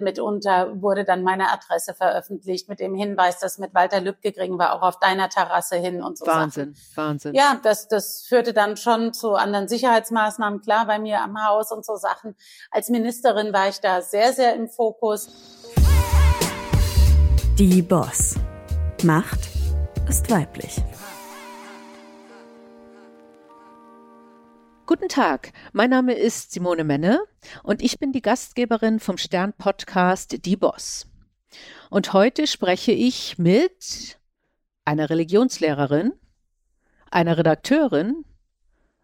Mitunter wurde dann meine Adresse veröffentlicht mit dem Hinweis, dass mit Walter Lübcke kriegen wir auch auf deiner Terrasse hin und so. Wahnsinn, Sachen. Wahnsinn. Ja, das, das führte dann schon zu anderen Sicherheitsmaßnahmen, klar, bei mir am Haus und so Sachen. Als Ministerin war ich da sehr, sehr im Fokus. Die Boss. Macht ist weiblich. Guten Tag, mein Name ist Simone Menne und ich bin die Gastgeberin vom Stern Podcast Die Boss. Und heute spreche ich mit einer Religionslehrerin, einer Redakteurin,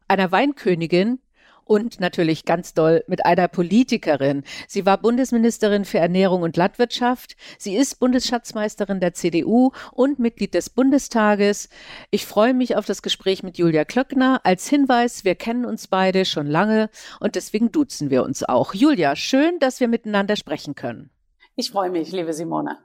einer Weinkönigin und natürlich ganz doll mit einer Politikerin. Sie war Bundesministerin für Ernährung und Landwirtschaft. Sie ist Bundesschatzmeisterin der CDU und Mitglied des Bundestages. Ich freue mich auf das Gespräch mit Julia Klöckner. Als Hinweis, wir kennen uns beide schon lange und deswegen duzen wir uns auch. Julia, schön, dass wir miteinander sprechen können. Ich freue mich, liebe Simone.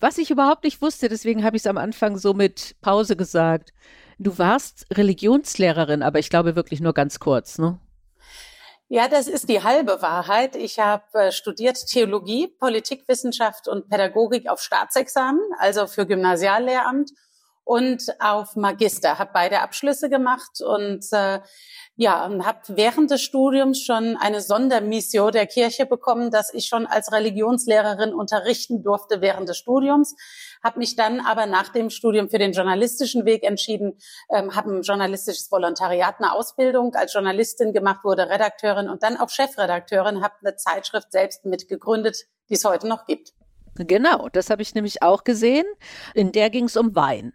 Was ich überhaupt nicht wusste, deswegen habe ich es am Anfang so mit Pause gesagt. Du warst Religionslehrerin, aber ich glaube wirklich nur ganz kurz, ne? Ja, das ist die halbe Wahrheit. Ich habe äh, studiert Theologie, Politikwissenschaft und Pädagogik auf Staatsexamen, also für Gymnasiallehramt und auf Magister. Habe beide Abschlüsse gemacht und äh, ja, und habe während des Studiums schon eine Sondermission der Kirche bekommen, dass ich schon als Religionslehrerin unterrichten durfte während des Studiums. Habe mich dann aber nach dem Studium für den journalistischen Weg entschieden, ähm, habe ein journalistisches Volontariat, eine Ausbildung als Journalistin gemacht, wurde Redakteurin und dann auch Chefredakteurin, habe eine Zeitschrift selbst mitgegründet, die es heute noch gibt. Genau, das habe ich nämlich auch gesehen. In der ging es um Wein.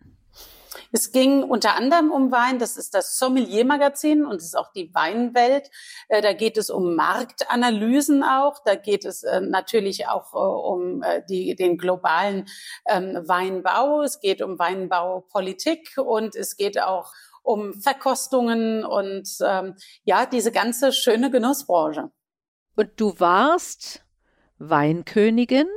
Es ging unter anderem um Wein. Das ist das Sommelier-Magazin und es ist auch die Weinwelt. Äh, da geht es um Marktanalysen auch. Da geht es äh, natürlich auch äh, um die, den globalen ähm, Weinbau. Es geht um Weinbaupolitik und es geht auch um Verkostungen und ähm, ja, diese ganze schöne Genussbranche. Und du warst Weinkönigin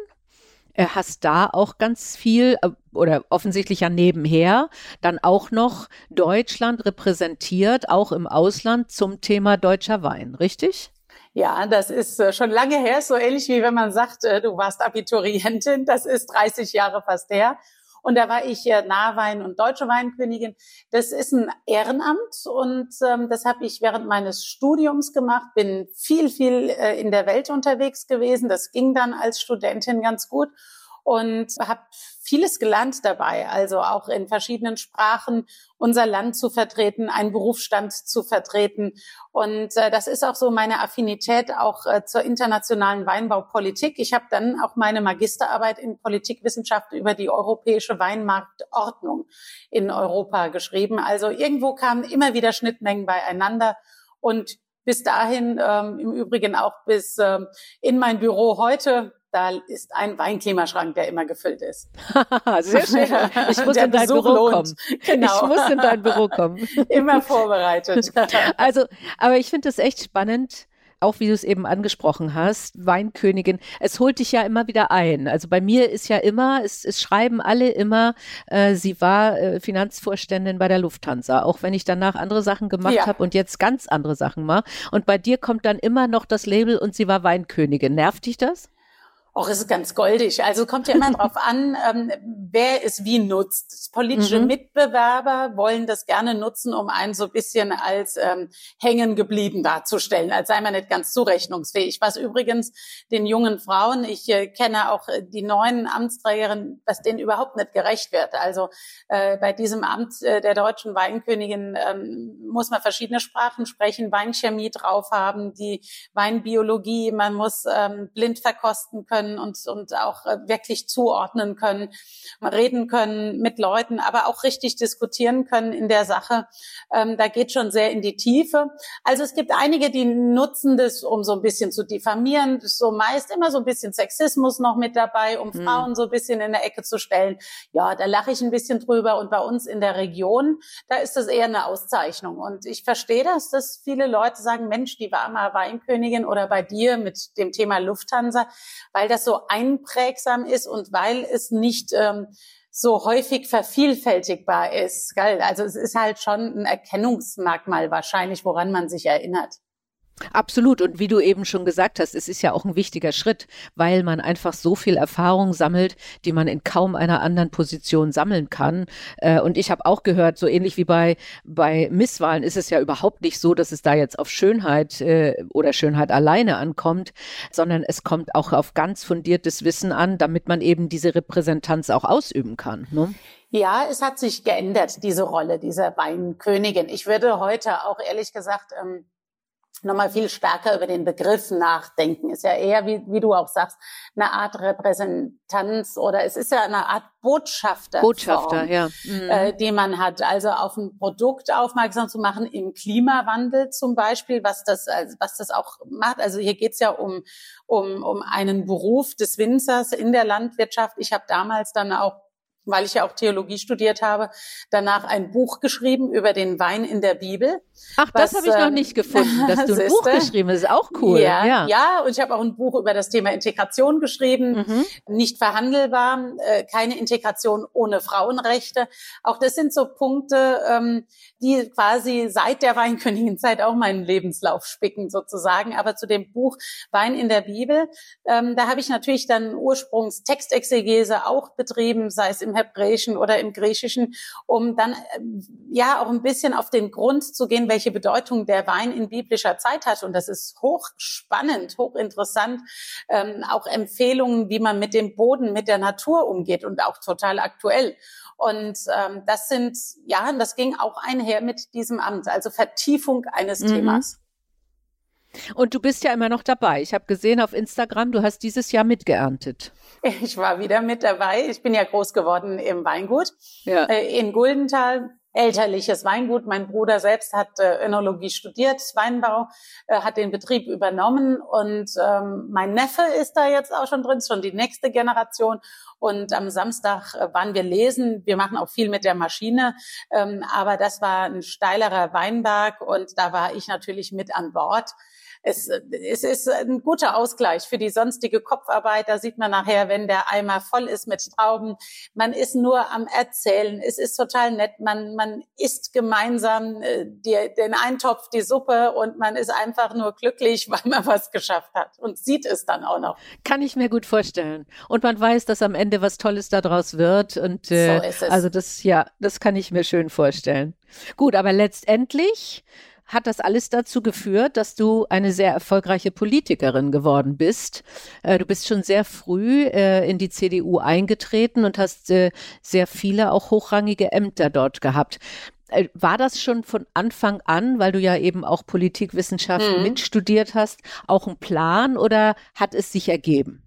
hast da auch ganz viel äh, oder offensichtlich ja nebenher dann auch noch Deutschland repräsentiert, auch im Ausland zum Thema deutscher Wein, richtig? Ja, das ist äh, schon lange her, so ähnlich wie wenn man sagt, du warst Abiturientin, das ist 30 Jahre fast her. Und da war ich äh, Nahwein und Deutsche Weinkönigin. Das ist ein Ehrenamt und ähm, das habe ich während meines Studiums gemacht. Bin viel, viel äh, in der Welt unterwegs gewesen. Das ging dann als Studentin ganz gut und habe vieles gelernt dabei, also auch in verschiedenen Sprachen unser Land zu vertreten, einen Berufsstand zu vertreten. Und äh, das ist auch so meine Affinität auch äh, zur internationalen Weinbaupolitik. Ich habe dann auch meine Magisterarbeit in Politikwissenschaft über die europäische Weinmarktordnung in Europa geschrieben. Also irgendwo kamen immer wieder Schnittmengen beieinander und bis dahin, ähm, im Übrigen auch bis ähm, in mein Büro heute, da ist ein Weinklimaschrank, der immer gefüllt ist. Sehr schön. Ich muss in dein Besuch Büro lohnt. kommen. Genau. Ich muss in dein Büro kommen. immer vorbereitet. also, aber ich finde es echt spannend, auch wie du es eben angesprochen hast, Weinkönigin, es holt dich ja immer wieder ein. Also bei mir ist ja immer, es, es schreiben alle immer, äh, sie war äh, Finanzvorständin bei der Lufthansa, auch wenn ich danach andere Sachen gemacht ja. habe und jetzt ganz andere Sachen mache. Und bei dir kommt dann immer noch das Label und sie war Weinkönigin. Nervt dich das? Auch ist ganz goldig. Also kommt ja immer darauf an, ähm, wer es wie nutzt. Politische mhm. Mitbewerber wollen das gerne nutzen, um einen so ein bisschen als ähm, hängen geblieben darzustellen, als sei man nicht ganz zurechnungsfähig. Was übrigens den jungen Frauen, ich äh, kenne auch äh, die neuen Amtsträgerinnen, was denen überhaupt nicht gerecht wird. Also äh, bei diesem Amt äh, der deutschen Weinkönigin ähm, muss man verschiedene Sprachen sprechen, Weinchemie drauf haben, die Weinbiologie, man muss ähm, blind verkosten können können und, und auch äh, wirklich zuordnen können, reden können mit Leuten, aber auch richtig diskutieren können in der Sache. Ähm, da geht schon sehr in die Tiefe. Also es gibt einige, die nutzen das, um so ein bisschen zu diffamieren. So meist immer so ein bisschen Sexismus noch mit dabei, um mhm. Frauen so ein bisschen in der Ecke zu stellen. Ja, da lache ich ein bisschen drüber. Und bei uns in der Region, da ist das eher eine Auszeichnung. Und ich verstehe das, dass viele Leute sagen, Mensch, die war mal Weinkönigin oder bei dir mit dem Thema Lufthansa, weil das so einprägsam ist und weil es nicht ähm, so häufig vervielfältigbar ist. Gell? Also es ist halt schon ein Erkennungsmerkmal wahrscheinlich, woran man sich erinnert. Absolut. Und wie du eben schon gesagt hast, es ist ja auch ein wichtiger Schritt, weil man einfach so viel Erfahrung sammelt, die man in kaum einer anderen Position sammeln kann. Äh, und ich habe auch gehört, so ähnlich wie bei, bei Misswahlen ist es ja überhaupt nicht so, dass es da jetzt auf Schönheit äh, oder Schönheit alleine ankommt, sondern es kommt auch auf ganz fundiertes Wissen an, damit man eben diese Repräsentanz auch ausüben kann. Ne? Ja, es hat sich geändert, diese Rolle dieser Weinkönigin. Ich würde heute auch ehrlich gesagt ähm, nochmal viel stärker über den Begriff nachdenken. Ist ja eher, wie, wie du auch sagst, eine Art Repräsentanz oder es ist ja eine Art Botschafter, Botschafter ja. Mhm. Äh, die man hat. Also auf ein Produkt aufmerksam zu machen im Klimawandel zum Beispiel, was das, also was das auch macht. Also hier geht's ja um, um, um einen Beruf des Winzers in der Landwirtschaft. Ich habe damals dann auch weil ich ja auch Theologie studiert habe, danach ein Buch geschrieben über den Wein in der Bibel. Ach, das habe ich noch ähm, nicht gefunden, dass du ein Buch geschrieben hast. Ist auch cool. Ja, ja. ja und ich habe auch ein Buch über das Thema Integration geschrieben. Mhm. Nicht verhandelbar, äh, keine Integration ohne Frauenrechte. Auch das sind so Punkte, ähm, die quasi seit der Weinkönigin-Zeit auch meinen Lebenslauf spicken sozusagen. Aber zu dem Buch Wein in der Bibel, ähm, da habe ich natürlich dann Ursprungstextexegese auch betrieben, sei es im Hebräischen oder im Griechischen, um dann äh, ja auch ein bisschen auf den Grund zu gehen, welche Bedeutung der Wein in biblischer Zeit hat. Und das ist hochspannend, hochinteressant. Ähm, auch Empfehlungen, wie man mit dem Boden, mit der Natur umgeht und auch total aktuell. Und ähm, das sind, ja, das ging auch einher mit diesem Amt, also Vertiefung eines mhm. Themas. Und du bist ja immer noch dabei. Ich habe gesehen auf Instagram, du hast dieses Jahr mitgeerntet. Ich war wieder mit dabei. Ich bin ja groß geworden im Weingut ja. Äh, in Guldenthal. Elterliches Weingut. Mein Bruder selbst hat äh, Önologie studiert, Weinbau, äh, hat den Betrieb übernommen und ähm, mein Neffe ist da jetzt auch schon drin, schon die nächste Generation. Und am Samstag äh, waren wir lesen. Wir machen auch viel mit der Maschine, ähm, aber das war ein steilerer Weinberg und da war ich natürlich mit an Bord es, es ist ein guter Ausgleich für die sonstige Kopfarbeit. Da sieht man nachher, wenn der Eimer voll ist mit Trauben. Man ist nur am Erzählen. Es ist total nett. Man, man isst gemeinsam äh, die, den Eintopf, die Suppe und man ist einfach nur glücklich, weil man was geschafft hat und sieht es dann auch noch. Kann ich mir gut vorstellen. Und man weiß, dass am Ende was Tolles daraus wird. Und äh, so ist es. also das, ja, das kann ich mir schön vorstellen. Gut, aber letztendlich hat das alles dazu geführt, dass du eine sehr erfolgreiche Politikerin geworden bist. Äh, du bist schon sehr früh äh, in die CDU eingetreten und hast äh, sehr viele auch hochrangige Ämter dort gehabt. War das schon von Anfang an, weil du ja eben auch Politikwissenschaft mhm. mitstudiert hast, auch ein Plan oder hat es sich ergeben?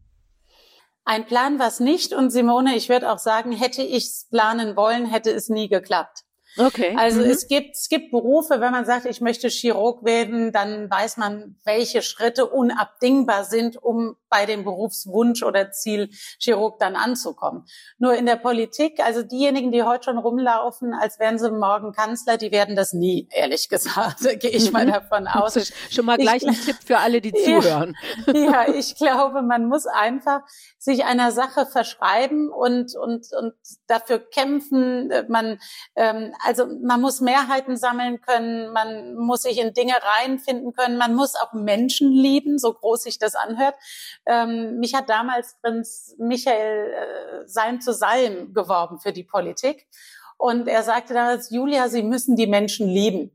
Ein Plan war es nicht und Simone, ich würde auch sagen, hätte ich es planen wollen, hätte es nie geklappt. Okay. Also mhm. es gibt es gibt Berufe, wenn man sagt, ich möchte Chirurg werden, dann weiß man, welche Schritte unabdingbar sind, um bei dem Berufswunsch oder Ziel Chirurg dann anzukommen. Nur in der Politik, also diejenigen, die heute schon rumlaufen, als wären sie morgen Kanzler, die werden das nie, ehrlich gesagt. Gehe ich mal mhm. davon aus. Schon mal gleich ich, ein Tipp für alle, die zuhören. Ja, ja, ich glaube, man muss einfach sich einer Sache verschreiben und und und dafür kämpfen. Man ähm, also man muss Mehrheiten sammeln können, man muss sich in Dinge reinfinden können, man muss auch Menschen lieben, so groß sich das anhört. Ähm, mich hat damals Prinz Michael äh, Salm zu Salm geworben für die Politik. Und er sagte damals, Julia, Sie müssen die Menschen lieben.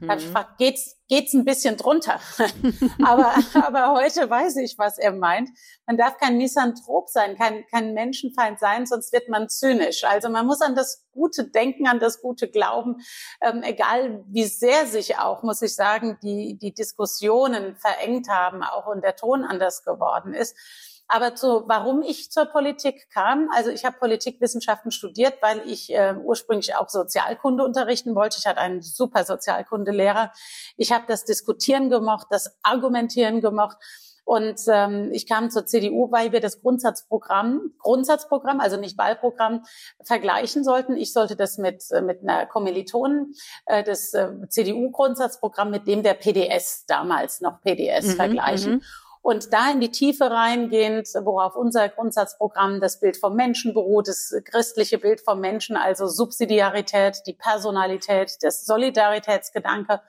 Mhm. Da habe ich gefragt, geht's, geht's ein bisschen drunter? aber, aber heute weiß ich, was er meint. Man darf kein Misanthrop sein, kein, kein Menschenfeind sein, sonst wird man zynisch. Also man muss an das Gute denken, an das Gute glauben, ähm, egal wie sehr sich auch, muss ich sagen, die, die Diskussionen verengt haben, auch und der Ton anders geworden ist. Aber zu, warum ich zur Politik kam, also ich habe Politikwissenschaften studiert, weil ich äh, ursprünglich auch Sozialkunde unterrichten wollte. Ich hatte einen super Sozialkundelehrer. Ich habe das Diskutieren gemocht, das Argumentieren gemocht. Und ähm, ich kam zur CDU, weil wir das Grundsatzprogramm, Grundsatzprogramm, also nicht Wahlprogramm, vergleichen sollten. Ich sollte das mit, äh, mit einer Kommilitonin, äh, das äh, CDU-Grundsatzprogramm mit dem der PDS, damals noch PDS, mhm, vergleichen. Mhm und da in die Tiefe reingehend, worauf unser Grundsatzprogramm das Bild vom Menschen beruht, das christliche Bild vom Menschen, also Subsidiarität, die Personalität, das Solidaritätsgedanke.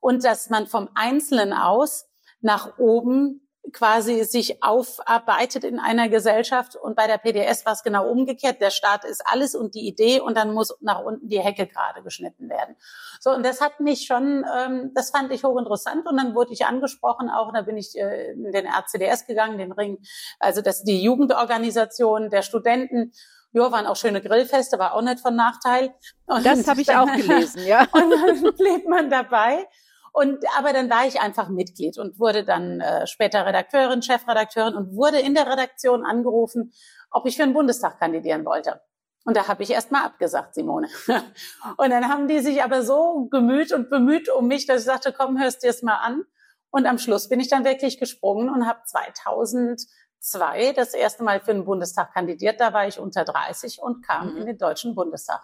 Und dass man vom Einzelnen aus nach oben quasi sich aufarbeitet in einer Gesellschaft. Und bei der PDS war es genau umgekehrt. Der Staat ist alles und die Idee und dann muss nach unten die Hecke gerade geschnitten werden. So, und das hat mich schon, ähm, das fand ich hochinteressant. Und dann wurde ich angesprochen auch, da bin ich äh, in den RCDS gegangen, den Ring, also das die Jugendorganisation der Studenten. Ja, waren auch schöne Grillfeste, war auch nicht von Nachteil. Und das habe ich auch gelesen, ja. Und dann blieb man dabei. Und aber dann war ich einfach Mitglied und wurde dann äh, später Redakteurin, Chefredakteurin und wurde in der Redaktion angerufen, ob ich für den Bundestag kandidieren wollte. Und da habe ich erst mal abgesagt, Simone. und dann haben die sich aber so gemüht und bemüht um mich, dass ich sagte, komm, hörst dir es mal an. Und am Schluss bin ich dann wirklich gesprungen und habe 2002 das erste Mal für den Bundestag kandidiert. Da war ich unter 30 und kam mhm. in den Deutschen Bundestag.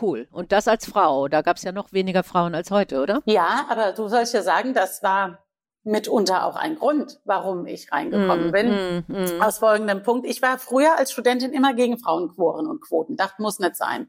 Cool. Und das als Frau. Da gab es ja noch weniger Frauen als heute, oder? Ja, aber du sollst ja sagen, das war mitunter auch ein Grund, warum ich reingekommen mm, bin. Mm, mm. Aus folgendem Punkt. Ich war früher als Studentin immer gegen Frauenquoren und Quoten. Dachte, muss nicht sein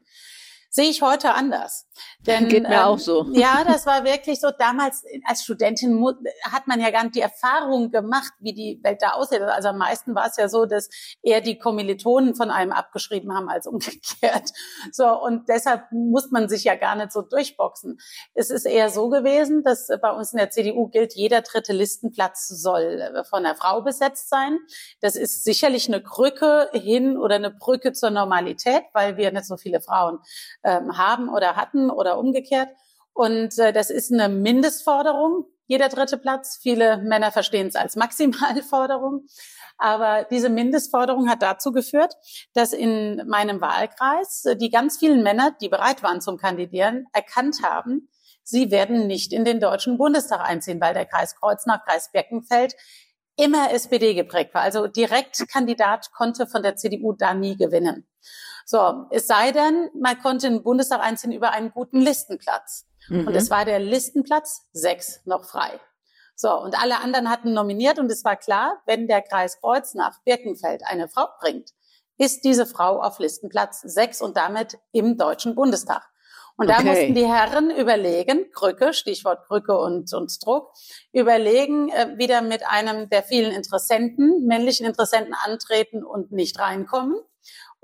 sehe ich heute anders. Denn, Geht mir ähm, auch so. Ja, das war wirklich so. Damals als Studentin hat man ja gar nicht die Erfahrung gemacht, wie die Welt da aussieht. Also am meisten war es ja so, dass eher die Kommilitonen von einem abgeschrieben haben als umgekehrt. So und deshalb muss man sich ja gar nicht so durchboxen. Es ist eher so gewesen, dass bei uns in der CDU gilt, jeder dritte Listenplatz soll von einer Frau besetzt sein. Das ist sicherlich eine Krücke hin oder eine Brücke zur Normalität, weil wir nicht so viele Frauen ähm, haben oder hatten oder umgekehrt. Und äh, das ist eine Mindestforderung, jeder dritte Platz. Viele Männer verstehen es als Maximalforderung. Aber diese Mindestforderung hat dazu geführt, dass in meinem Wahlkreis äh, die ganz vielen Männer, die bereit waren zum Kandidieren, erkannt haben, sie werden nicht in den Deutschen Bundestag einziehen, weil der Kreis Kreuznach, Kreis Birkenfeld immer SPD geprägt war. Also Direktkandidat konnte von der CDU da nie gewinnen. So, es sei denn, man konnte in den Bundestag einziehen über einen guten Listenplatz. Mhm. Und es war der Listenplatz sechs noch frei. So, und alle anderen hatten nominiert und es war klar, wenn der Kreis Kreuznach Birkenfeld eine Frau bringt, ist diese Frau auf Listenplatz sechs und damit im Deutschen Bundestag. Und da okay. mussten die Herren überlegen, Krücke, Stichwort Krücke und, und Druck, überlegen, äh, wieder mit einem der vielen Interessenten, männlichen Interessenten antreten und nicht reinkommen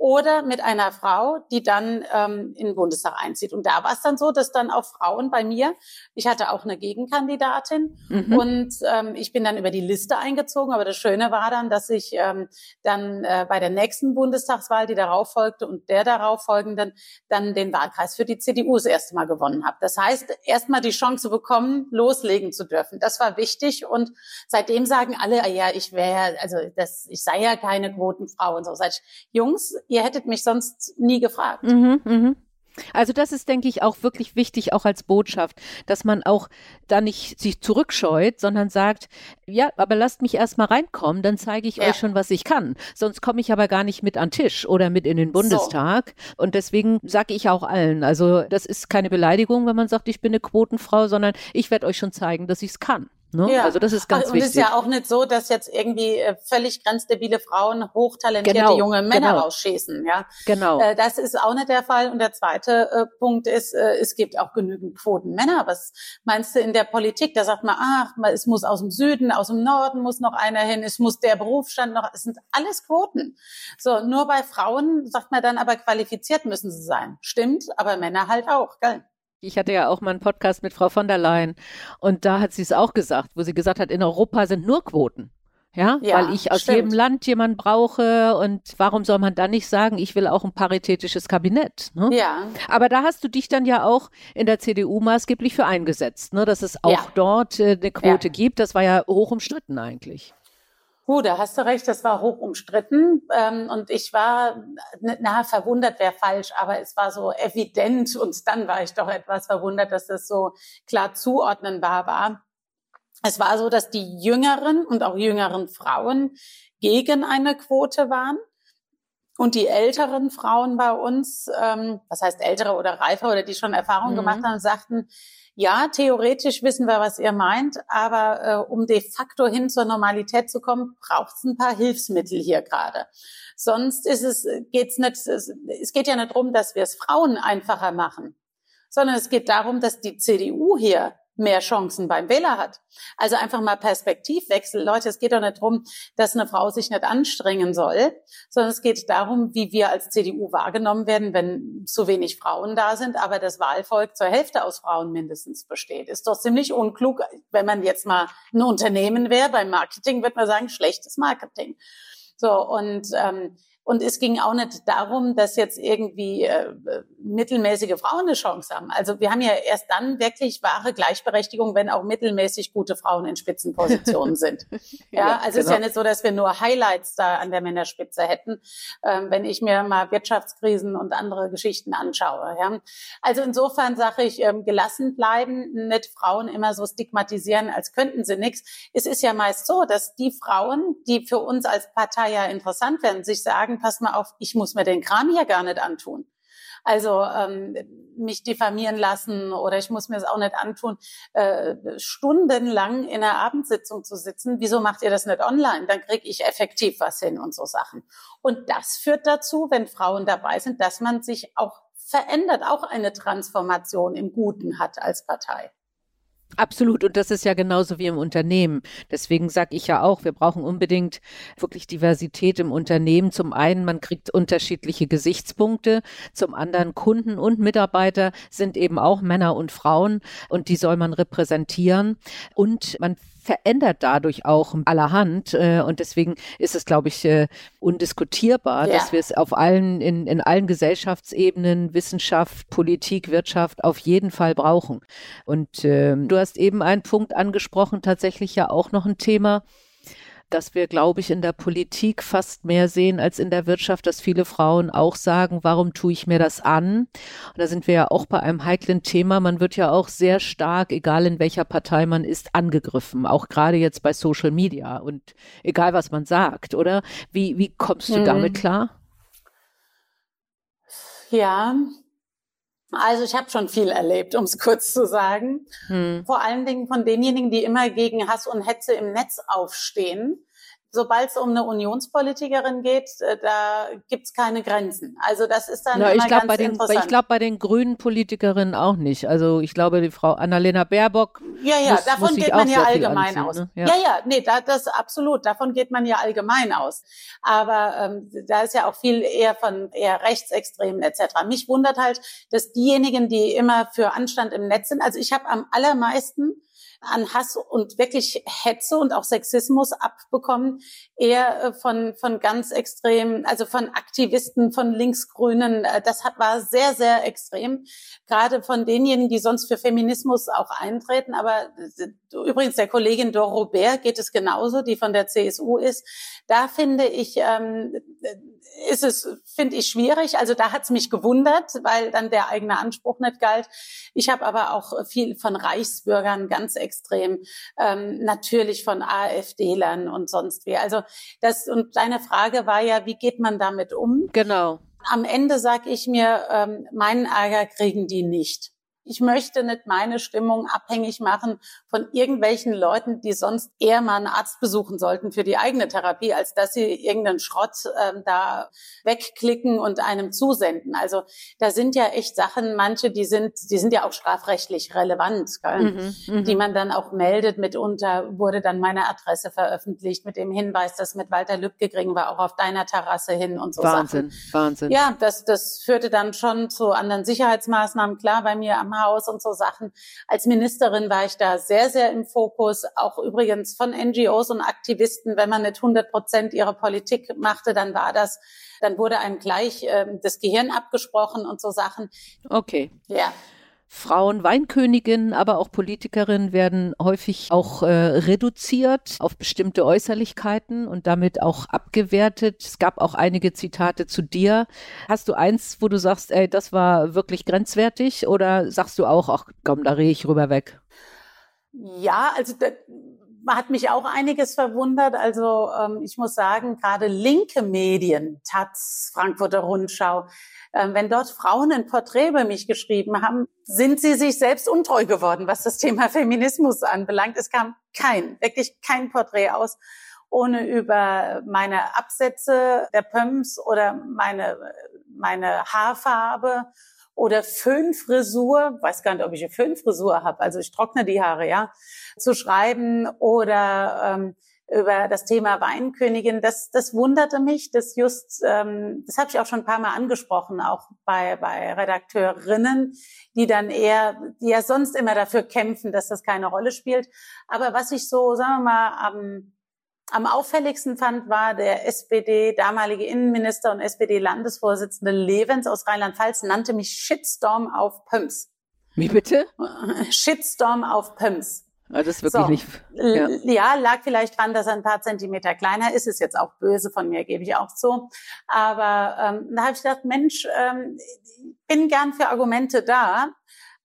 oder mit einer Frau, die dann ähm, in den Bundestag einzieht. Und da war es dann so, dass dann auch Frauen bei mir, ich hatte auch eine Gegenkandidatin mhm. und ähm, ich bin dann über die Liste eingezogen. Aber das Schöne war dann, dass ich ähm, dann äh, bei der nächsten Bundestagswahl, die darauf folgte und der darauf folgenden, dann den Wahlkreis für die CDU das erste Mal gewonnen habe. Das heißt, erstmal die Chance bekommen, loslegen zu dürfen. Das war wichtig und seitdem sagen alle, ah ja, ich wäre, also das, ich sei ja keine Quotenfrau und so. Sag ich, Jungs, ihr hättet mich sonst nie gefragt. Mhm, mh. Also das ist, denke ich, auch wirklich wichtig, auch als Botschaft, dass man auch da nicht sich zurückscheut, sondern sagt, ja, aber lasst mich erst mal reinkommen, dann zeige ich ja. euch schon, was ich kann. Sonst komme ich aber gar nicht mit an Tisch oder mit in den Bundestag. So. Und deswegen sage ich auch allen, also das ist keine Beleidigung, wenn man sagt, ich bin eine Quotenfrau, sondern ich werde euch schon zeigen, dass ich es kann. Ne? Ja. Also das ist ganz und wichtig. Und es ist ja auch nicht so, dass jetzt irgendwie äh, völlig grenzdebile Frauen hochtalentierte genau, junge Männer genau. rausschießen. Ja, genau. Äh, das ist auch nicht der Fall. Und der zweite äh, Punkt ist, es gibt auch genügend Quoten Männer. Was meinst du in der Politik? Da sagt man, ach, es muss aus dem Süden, aus dem Norden muss noch einer hin, es muss der Berufsstand noch. Es sind alles Quoten. So, nur bei Frauen sagt man dann aber qualifiziert müssen sie sein. Stimmt, aber Männer halt auch, gell? Ich hatte ja auch mal einen Podcast mit Frau von der Leyen und da hat sie es auch gesagt, wo sie gesagt hat, in Europa sind nur Quoten. Ja, ja weil ich aus stimmt. jedem Land jemanden brauche und warum soll man dann nicht sagen, ich will auch ein paritätisches Kabinett? Ne? Ja. Aber da hast du dich dann ja auch in der CDU maßgeblich für eingesetzt, ne? dass es auch ja. dort äh, eine Quote ja. gibt. Das war ja hoch umstritten eigentlich. Gut, da hast du recht, das war hoch umstritten. Ähm, und ich war, na, verwundert wäre falsch, aber es war so evident und dann war ich doch etwas verwundert, dass das so klar zuordnenbar war. Es war so, dass die jüngeren und auch jüngeren Frauen gegen eine Quote waren. Und die älteren Frauen bei uns, ähm, was heißt ältere oder reifer oder die schon Erfahrung mhm. gemacht haben, sagten, ja, theoretisch wissen wir, was ihr meint, aber äh, um de facto hin zur Normalität zu kommen, braucht es ein paar Hilfsmittel hier gerade. Sonst ist es geht's nicht. Es, es geht ja nicht darum, dass wir es Frauen einfacher machen, sondern es geht darum, dass die CDU hier mehr Chancen beim Wähler hat. Also einfach mal Perspektivwechsel. Leute, es geht doch nicht darum, dass eine Frau sich nicht anstrengen soll, sondern es geht darum, wie wir als CDU wahrgenommen werden, wenn zu wenig Frauen da sind, aber das Wahlvolk zur Hälfte aus Frauen mindestens besteht. Ist doch ziemlich unklug, wenn man jetzt mal ein Unternehmen wäre. Beim Marketing wird man sagen, schlechtes Marketing. So, und ähm, und es ging auch nicht darum, dass jetzt irgendwie äh, mittelmäßige Frauen eine Chance haben. Also wir haben ja erst dann wirklich wahre Gleichberechtigung, wenn auch mittelmäßig gute Frauen in Spitzenpositionen sind. Ja, ja also genau. es ist ja genau. nicht so, dass wir nur Highlights da an der Männerspitze hätten, ähm, wenn ich mir mal Wirtschaftskrisen und andere Geschichten anschaue. Ja. Also insofern sage ich, ähm, gelassen bleiben, nicht Frauen immer so stigmatisieren, als könnten sie nichts. Es ist ja meist so, dass die Frauen, die für uns als Partei ja interessant werden, sich sagen, sagen, pass mal auf, ich muss mir den Kram hier gar nicht antun. Also ähm, mich diffamieren lassen oder ich muss mir es auch nicht antun, äh, stundenlang in einer Abendsitzung zu sitzen. Wieso macht ihr das nicht online? Dann kriege ich effektiv was hin und so Sachen. Und das führt dazu, wenn Frauen dabei sind, dass man sich auch verändert, auch eine Transformation im Guten hat als Partei. Absolut. Und das ist ja genauso wie im Unternehmen. Deswegen sage ich ja auch, wir brauchen unbedingt wirklich Diversität im Unternehmen. Zum einen, man kriegt unterschiedliche Gesichtspunkte. Zum anderen, Kunden und Mitarbeiter sind eben auch Männer und Frauen und die soll man repräsentieren. Und man verändert dadurch auch allerhand. Äh, und deswegen ist es, glaube ich, äh, undiskutierbar, ja. dass wir es auf allen, in, in allen Gesellschaftsebenen, Wissenschaft, Politik, Wirtschaft auf jeden Fall brauchen. Und äh, du hast eben einen Punkt angesprochen, tatsächlich ja auch noch ein Thema, dass wir, glaube ich, in der Politik fast mehr sehen als in der Wirtschaft, dass viele Frauen auch sagen, warum tue ich mir das an? Und da sind wir ja auch bei einem heiklen Thema. Man wird ja auch sehr stark, egal in welcher Partei man ist, angegriffen, auch gerade jetzt bei Social Media und egal was man sagt, oder? Wie, wie kommst du hm. damit klar? Ja, also ich habe schon viel erlebt, um es kurz zu sagen. Hm. Vor allen Dingen von denjenigen, die immer gegen Hass und Hetze im Netz aufstehen sobald es um eine Unionspolitikerin geht, äh, da gibt's keine Grenzen. Also das ist dann ja, immer ich glaub, ganz bei den, interessant. Ich glaube bei den grünen Politikerinnen auch nicht. Also ich glaube, die Frau Annalena Baerbock. Ja, ja, muss, davon muss geht man ja allgemein aus. Ne? Ja. ja, ja, nee, da, das absolut. Davon geht man ja allgemein aus. Aber ähm, da ist ja auch viel eher von eher Rechtsextremen etc. Mich wundert halt, dass diejenigen, die immer für Anstand im Netz sind, also ich habe am allermeisten an Hass und wirklich Hetze und auch Sexismus abbekommen, eher äh, von, von ganz extrem, also von Aktivisten, von Linksgrünen. Äh, das hat, war sehr, sehr extrem. Gerade von denjenigen, die sonst für Feminismus auch eintreten. Aber äh, übrigens der Kollegin Doro Robert geht es genauso, die von der CSU ist. Da finde ich, ähm, ist es, finde ich, schwierig. Also da hat es mich gewundert, weil dann der eigene Anspruch nicht galt. Ich habe aber auch viel von Reichsbürgern ganz extrem, ähm, natürlich von AfD-Lern und sonst wie. Also das, und deine Frage war ja, wie geht man damit um? Genau. Am Ende sage ich mir, ähm, meinen Ärger kriegen die nicht. Ich möchte nicht meine Stimmung abhängig machen von irgendwelchen Leuten, die sonst eher mal einen Arzt besuchen sollten für die eigene Therapie, als dass sie irgendeinen Schrott ähm, da wegklicken und einem zusenden. Also da sind ja echt Sachen, manche, die sind, die sind ja auch strafrechtlich relevant, mhm, mhm, die man dann auch meldet. Mitunter wurde dann meine Adresse veröffentlicht mit dem Hinweis, dass mit Walter Lübcke kriegen wir auch auf deiner Terrasse hin und so Wahnsinn, Sachen. Wahnsinn. Ja, das, das führte dann schon zu anderen Sicherheitsmaßnahmen. Klar, bei mir am Haus und so Sachen. Als Ministerin war ich da sehr, sehr im Fokus, auch übrigens von NGOs und Aktivisten. Wenn man nicht 100 Prozent ihrer Politik machte, dann war das, dann wurde einem gleich äh, das Gehirn abgesprochen und so Sachen. Okay. Ja. Frauen Weinköniginnen, aber auch Politikerinnen werden häufig auch äh, reduziert auf bestimmte Äußerlichkeiten und damit auch abgewertet. Es gab auch einige Zitate zu dir. Hast du eins, wo du sagst, ey, das war wirklich grenzwertig oder sagst du auch, ach komm, da rede ich rüber weg? Ja, also da, hat mich auch einiges verwundert. Also ähm, ich muss sagen, gerade linke Medien, Taz, Frankfurter Rundschau, ähm, wenn dort Frauen ein Porträt über mich geschrieben haben, sind sie sich selbst untreu geworden, was das Thema Feminismus anbelangt. Es kam kein, wirklich kein Porträt aus, ohne über meine Absätze der Pumps oder meine, meine Haarfarbe oder Föhnfrisur, weiß gar nicht, ob ich eine Föhnfrisur habe, also ich trockne die Haare, ja, zu schreiben oder ähm, über das Thema Weinkönigin. Das, das wunderte mich, das just, ähm, das habe ich auch schon ein paar Mal angesprochen, auch bei, bei Redakteurinnen, die dann eher, die ja sonst immer dafür kämpfen, dass das keine Rolle spielt. Aber was ich so, sagen wir mal, am, am auffälligsten fand, war der SPD, damalige Innenminister und SPD-Landesvorsitzende Levens aus Rheinland-Pfalz, nannte mich Shitstorm auf Pumps. Wie bitte? Shitstorm auf Pumps. Also das ist wirklich so, nicht. Ja. ja. lag vielleicht dran, dass er ein paar Zentimeter kleiner ist. Ist jetzt auch böse von mir, gebe ich auch zu. Aber ähm, da habe ich gedacht, Mensch, ähm, bin gern für Argumente da.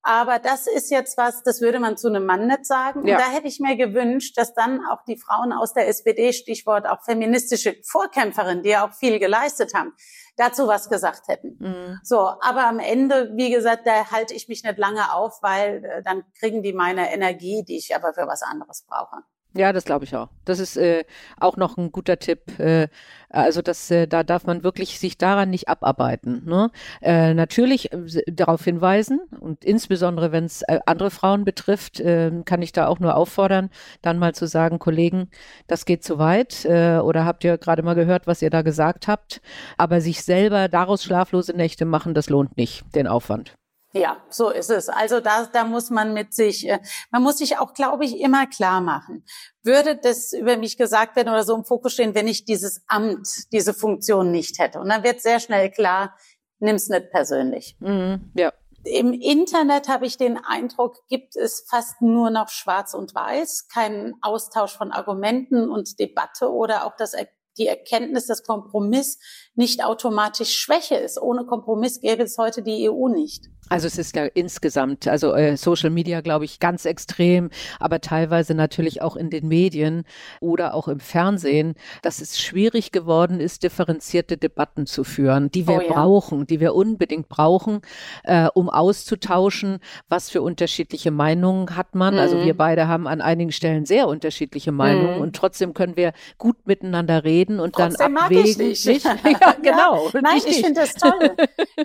Aber das ist jetzt was, das würde man zu einem Mann nicht sagen. Ja. Und da hätte ich mir gewünscht, dass dann auch die Frauen aus der SPD, Stichwort auch feministische Vorkämpferinnen, die ja auch viel geleistet haben, dazu was gesagt hätten. Mhm. So, aber am Ende, wie gesagt, da halte ich mich nicht lange auf, weil äh, dann kriegen die meine Energie, die ich aber für was anderes brauche. Ja, das glaube ich auch. Das ist äh, auch noch ein guter Tipp. Äh, also das, äh, da darf man wirklich sich daran nicht abarbeiten. Ne? Äh, natürlich äh, darauf hinweisen und insbesondere wenn es äh, andere Frauen betrifft, äh, kann ich da auch nur auffordern, dann mal zu sagen, Kollegen, das geht zu weit äh, oder habt ihr gerade mal gehört, was ihr da gesagt habt. Aber sich selber daraus schlaflose Nächte machen, das lohnt nicht, den Aufwand. Ja, so ist es. Also da, da muss man mit sich, äh, man muss sich auch, glaube ich, immer klar machen. Würde das über mich gesagt werden oder so im Fokus stehen, wenn ich dieses Amt, diese Funktion nicht hätte? Und dann wird sehr schnell klar, nimm's nicht persönlich. Mhm, ja. Im Internet habe ich den Eindruck, gibt es fast nur noch Schwarz und Weiß, keinen Austausch von Argumenten und Debatte oder auch das die Erkenntnis, dass Kompromiss nicht automatisch Schwäche ist. Ohne Kompromiss gäbe es heute die EU nicht. Also es ist ja insgesamt, also äh, Social Media, glaube ich, ganz extrem, aber teilweise natürlich auch in den Medien oder auch im Fernsehen, dass es schwierig geworden ist, differenzierte Debatten zu führen, die wir oh, ja. brauchen, die wir unbedingt brauchen, äh, um auszutauschen, was für unterschiedliche Meinungen hat man. Mhm. Also wir beide haben an einigen Stellen sehr unterschiedliche Meinungen mhm. und trotzdem können wir gut miteinander reden und trotzdem dann abwägen. Mag ich nicht. ja, genau. Ja. Nein, ich finde das toll.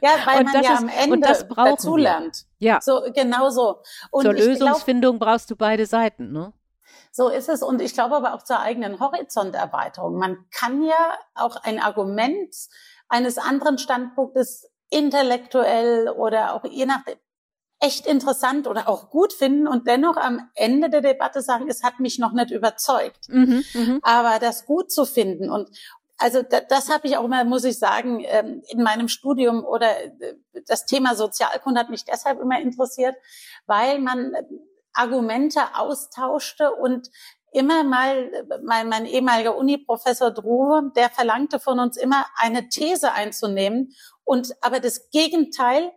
Ja, weil man ja ist, am Ende dazulernt. Ja. So, genau so. Und Zur Lösungsfindung glaub, brauchst du beide Seiten, ne? So ist es. Und ich glaube aber auch zur eigenen Horizonterweiterung. Man kann ja auch ein Argument eines anderen Standpunktes intellektuell oder auch je nachdem echt interessant oder auch gut finden und dennoch am Ende der Debatte sagen, es hat mich noch nicht überzeugt. Mhm, mh. Aber das gut zu finden und also das, das habe ich auch immer, muss ich sagen, ähm, in meinem Studium oder äh, das Thema Sozialkunde hat mich deshalb immer interessiert, weil man äh, Argumente austauschte und immer mal, mein, mein ehemaliger Uni-Professor Drohe, der verlangte von uns immer eine These einzunehmen und aber das Gegenteil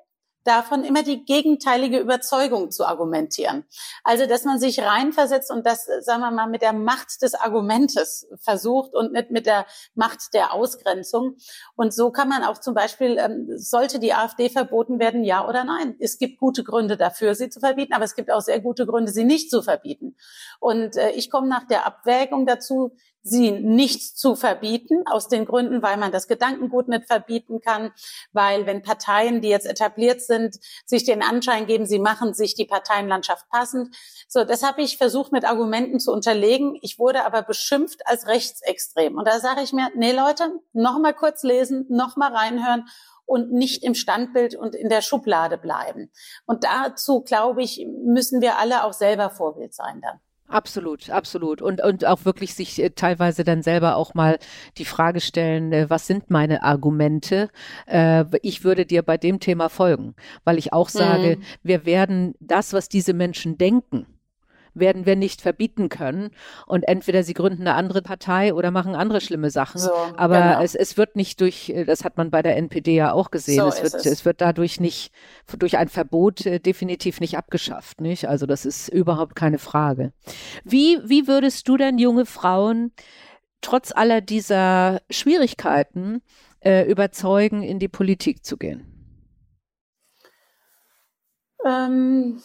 davon immer die gegenteilige Überzeugung zu argumentieren. Also, dass man sich reinversetzt und das, sagen wir mal, mit der Macht des Argumentes versucht und nicht mit der Macht der Ausgrenzung. Und so kann man auch zum Beispiel, ähm, sollte die AfD verboten werden, ja oder nein? Es gibt gute Gründe dafür, sie zu verbieten, aber es gibt auch sehr gute Gründe, sie nicht zu verbieten. Und äh, ich komme nach der Abwägung dazu, sie nicht zu verbieten, aus den Gründen, weil man das Gedankengut nicht verbieten kann, weil wenn Parteien, die jetzt etabliert sind, sich den Anschein geben, sie machen sich die Parteienlandschaft passend. So, das habe ich versucht mit Argumenten zu unterlegen. Ich wurde aber beschimpft als rechtsextrem. Und da sage ich mir, nee Leute, noch mal kurz lesen, noch mal reinhören und nicht im Standbild und in der Schublade bleiben. Und dazu, glaube ich, müssen wir alle auch selber Vorbild sein dann. Absolut, absolut. Und, und auch wirklich sich äh, teilweise dann selber auch mal die Frage stellen, äh, was sind meine Argumente? Äh, ich würde dir bei dem Thema folgen, weil ich auch sage, mhm. wir werden das, was diese Menschen denken, werden wir nicht verbieten können. Und entweder sie gründen eine andere Partei oder machen andere schlimme Sachen. So, Aber genau. es, es wird nicht durch, das hat man bei der NPD ja auch gesehen, so es, wird, es. es. wird dadurch nicht, durch ein Verbot äh, definitiv nicht abgeschafft. Nicht? Also das ist überhaupt keine Frage. Wie, wie würdest du denn junge Frauen trotz aller dieser Schwierigkeiten äh, überzeugen, in die Politik zu gehen? Ähm,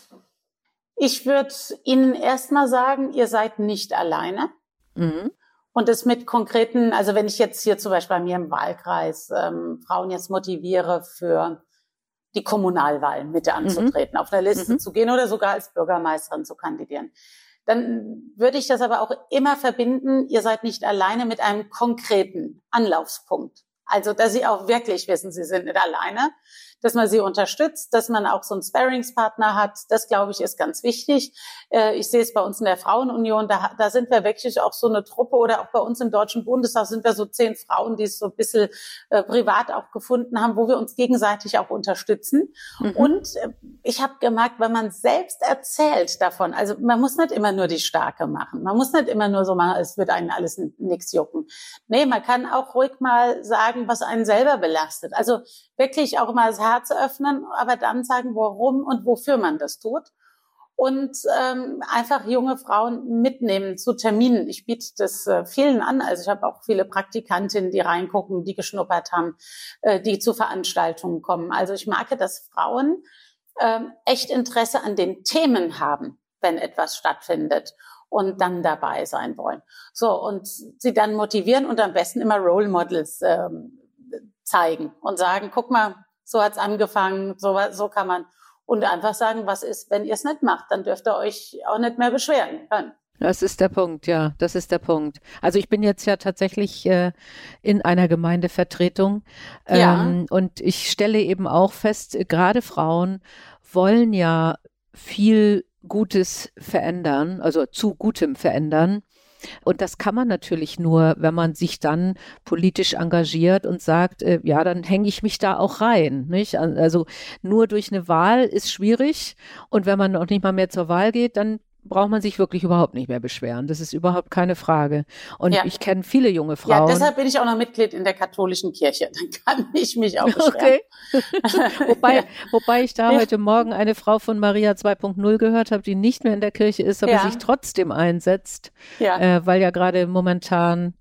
ich würde Ihnen erstmal sagen, ihr seid nicht alleine. Mhm. Und es mit konkreten, also wenn ich jetzt hier zum Beispiel bei mir im Wahlkreis ähm, Frauen jetzt motiviere für die Kommunalwahlen mit anzutreten, mhm. auf einer Liste mhm. zu gehen oder sogar als Bürgermeisterin zu kandidieren. Dann würde ich das aber auch immer verbinden, ihr seid nicht alleine mit einem konkreten Anlaufspunkt. Also, dass sie auch wirklich wissen, sie sind nicht alleine, dass man sie unterstützt, dass man auch so einen Sparringspartner hat. Das, glaube ich, ist ganz wichtig. Äh, ich sehe es bei uns in der Frauenunion, da, da sind wir wirklich auch so eine Truppe oder auch bei uns im Deutschen Bundestag sind wir so zehn Frauen, die es so ein bisschen äh, privat auch gefunden haben, wo wir uns gegenseitig auch unterstützen. Mhm. Und äh, ich habe gemerkt, wenn man selbst erzählt davon, also man muss nicht immer nur die Starke machen, man muss nicht immer nur so machen, es wird einen alles nichts jucken. Nee, man kann auch ruhig mal sagen, was einen selber belastet. Also wirklich auch mal das Herz öffnen, aber dann sagen, warum und wofür man das tut. Und ähm, einfach junge Frauen mitnehmen zu Terminen. Ich biete das äh, vielen an. Also ich habe auch viele Praktikantinnen, die reingucken, die geschnuppert haben, äh, die zu Veranstaltungen kommen. Also ich mag, dass Frauen äh, echt Interesse an den Themen haben, wenn etwas stattfindet und dann dabei sein wollen. So, und sie dann motivieren und am besten immer Role Models ähm, zeigen und sagen, guck mal, so hat's angefangen, so, so kann man. Und einfach sagen, was ist, wenn ihr es nicht macht, dann dürft ihr euch auch nicht mehr beschweren können. Das ist der Punkt, ja, das ist der Punkt. Also ich bin jetzt ja tatsächlich äh, in einer Gemeindevertretung ähm, ja. und ich stelle eben auch fest, gerade Frauen wollen ja viel Gutes verändern, also zu Gutem verändern. Und das kann man natürlich nur, wenn man sich dann politisch engagiert und sagt, äh, ja, dann hänge ich mich da auch rein. Nicht? Also nur durch eine Wahl ist schwierig. Und wenn man noch nicht mal mehr zur Wahl geht, dann braucht man sich wirklich überhaupt nicht mehr beschweren. Das ist überhaupt keine Frage. Und ja. ich kenne viele junge Frauen. Ja, deshalb bin ich auch noch Mitglied in der katholischen Kirche. Dann kann ich mich auch beschweren. Okay. wobei, ja. wobei ich da ja. heute Morgen eine Frau von Maria 2.0 gehört habe, die nicht mehr in der Kirche ist, aber sich trotzdem einsetzt, äh, weil ja gerade momentan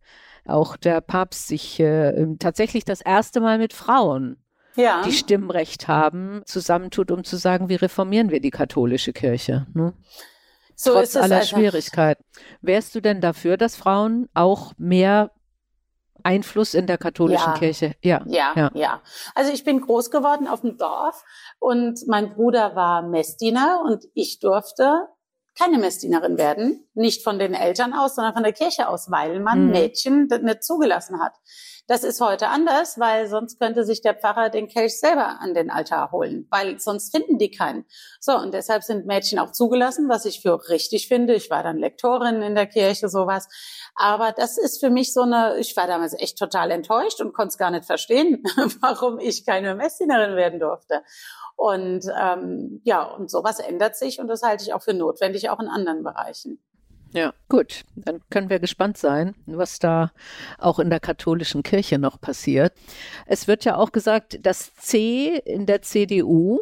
auch der Papst sich äh, tatsächlich das erste Mal mit Frauen ja. die Stimmrecht haben, zusammentut, um zu sagen, wie reformieren wir die katholische Kirche. Ne? So Trotz aller einfach. Schwierigkeiten. Wärst du denn dafür, dass Frauen auch mehr Einfluss in der katholischen ja. Kirche? Ja, ja, ja, ja. Also ich bin groß geworden auf dem Dorf und mein Bruder war Messdiener und ich durfte keine Messdienerin werden, nicht von den Eltern aus, sondern von der Kirche aus, weil man mhm. Mädchen nicht zugelassen hat. Das ist heute anders, weil sonst könnte sich der Pfarrer den Kelch selber an den Altar holen, weil sonst finden die keinen. So, und deshalb sind Mädchen auch zugelassen, was ich für richtig finde. Ich war dann Lektorin in der Kirche, sowas. Aber das ist für mich so eine, ich war damals echt total enttäuscht und konnte es gar nicht verstehen, warum ich keine Messdienerin werden durfte. Und ähm, ja, und sowas ändert sich und das halte ich auch für notwendig, auch in anderen Bereichen. Ja, gut. Dann können wir gespannt sein, was da auch in der katholischen Kirche noch passiert. Es wird ja auch gesagt, das C in der CDU,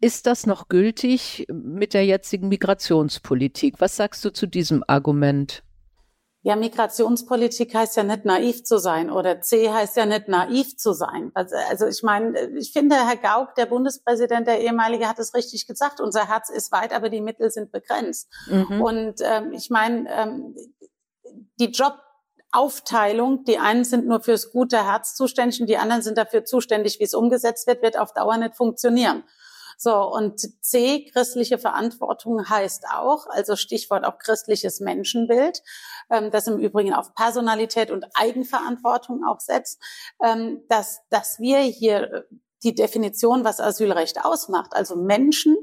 ist das noch gültig mit der jetzigen Migrationspolitik? Was sagst du zu diesem Argument? Ja, Migrationspolitik heißt ja nicht naiv zu sein oder C heißt ja nicht naiv zu sein. Also, also ich meine, ich finde, Herr Gauck, der Bundespräsident, der ehemalige, hat es richtig gesagt. Unser Herz ist weit, aber die Mittel sind begrenzt. Mhm. Und ähm, ich meine, ähm, die Jobaufteilung, die einen sind nur fürs gute Herz zuständig und die anderen sind dafür zuständig, wie es umgesetzt wird, wird auf Dauer nicht funktionieren. So, und C, christliche Verantwortung heißt auch, also Stichwort auch christliches Menschenbild, das im Übrigen auf Personalität und Eigenverantwortung auch setzt, ähm, dass, dass wir hier die Definition, was Asylrecht ausmacht, also Menschen,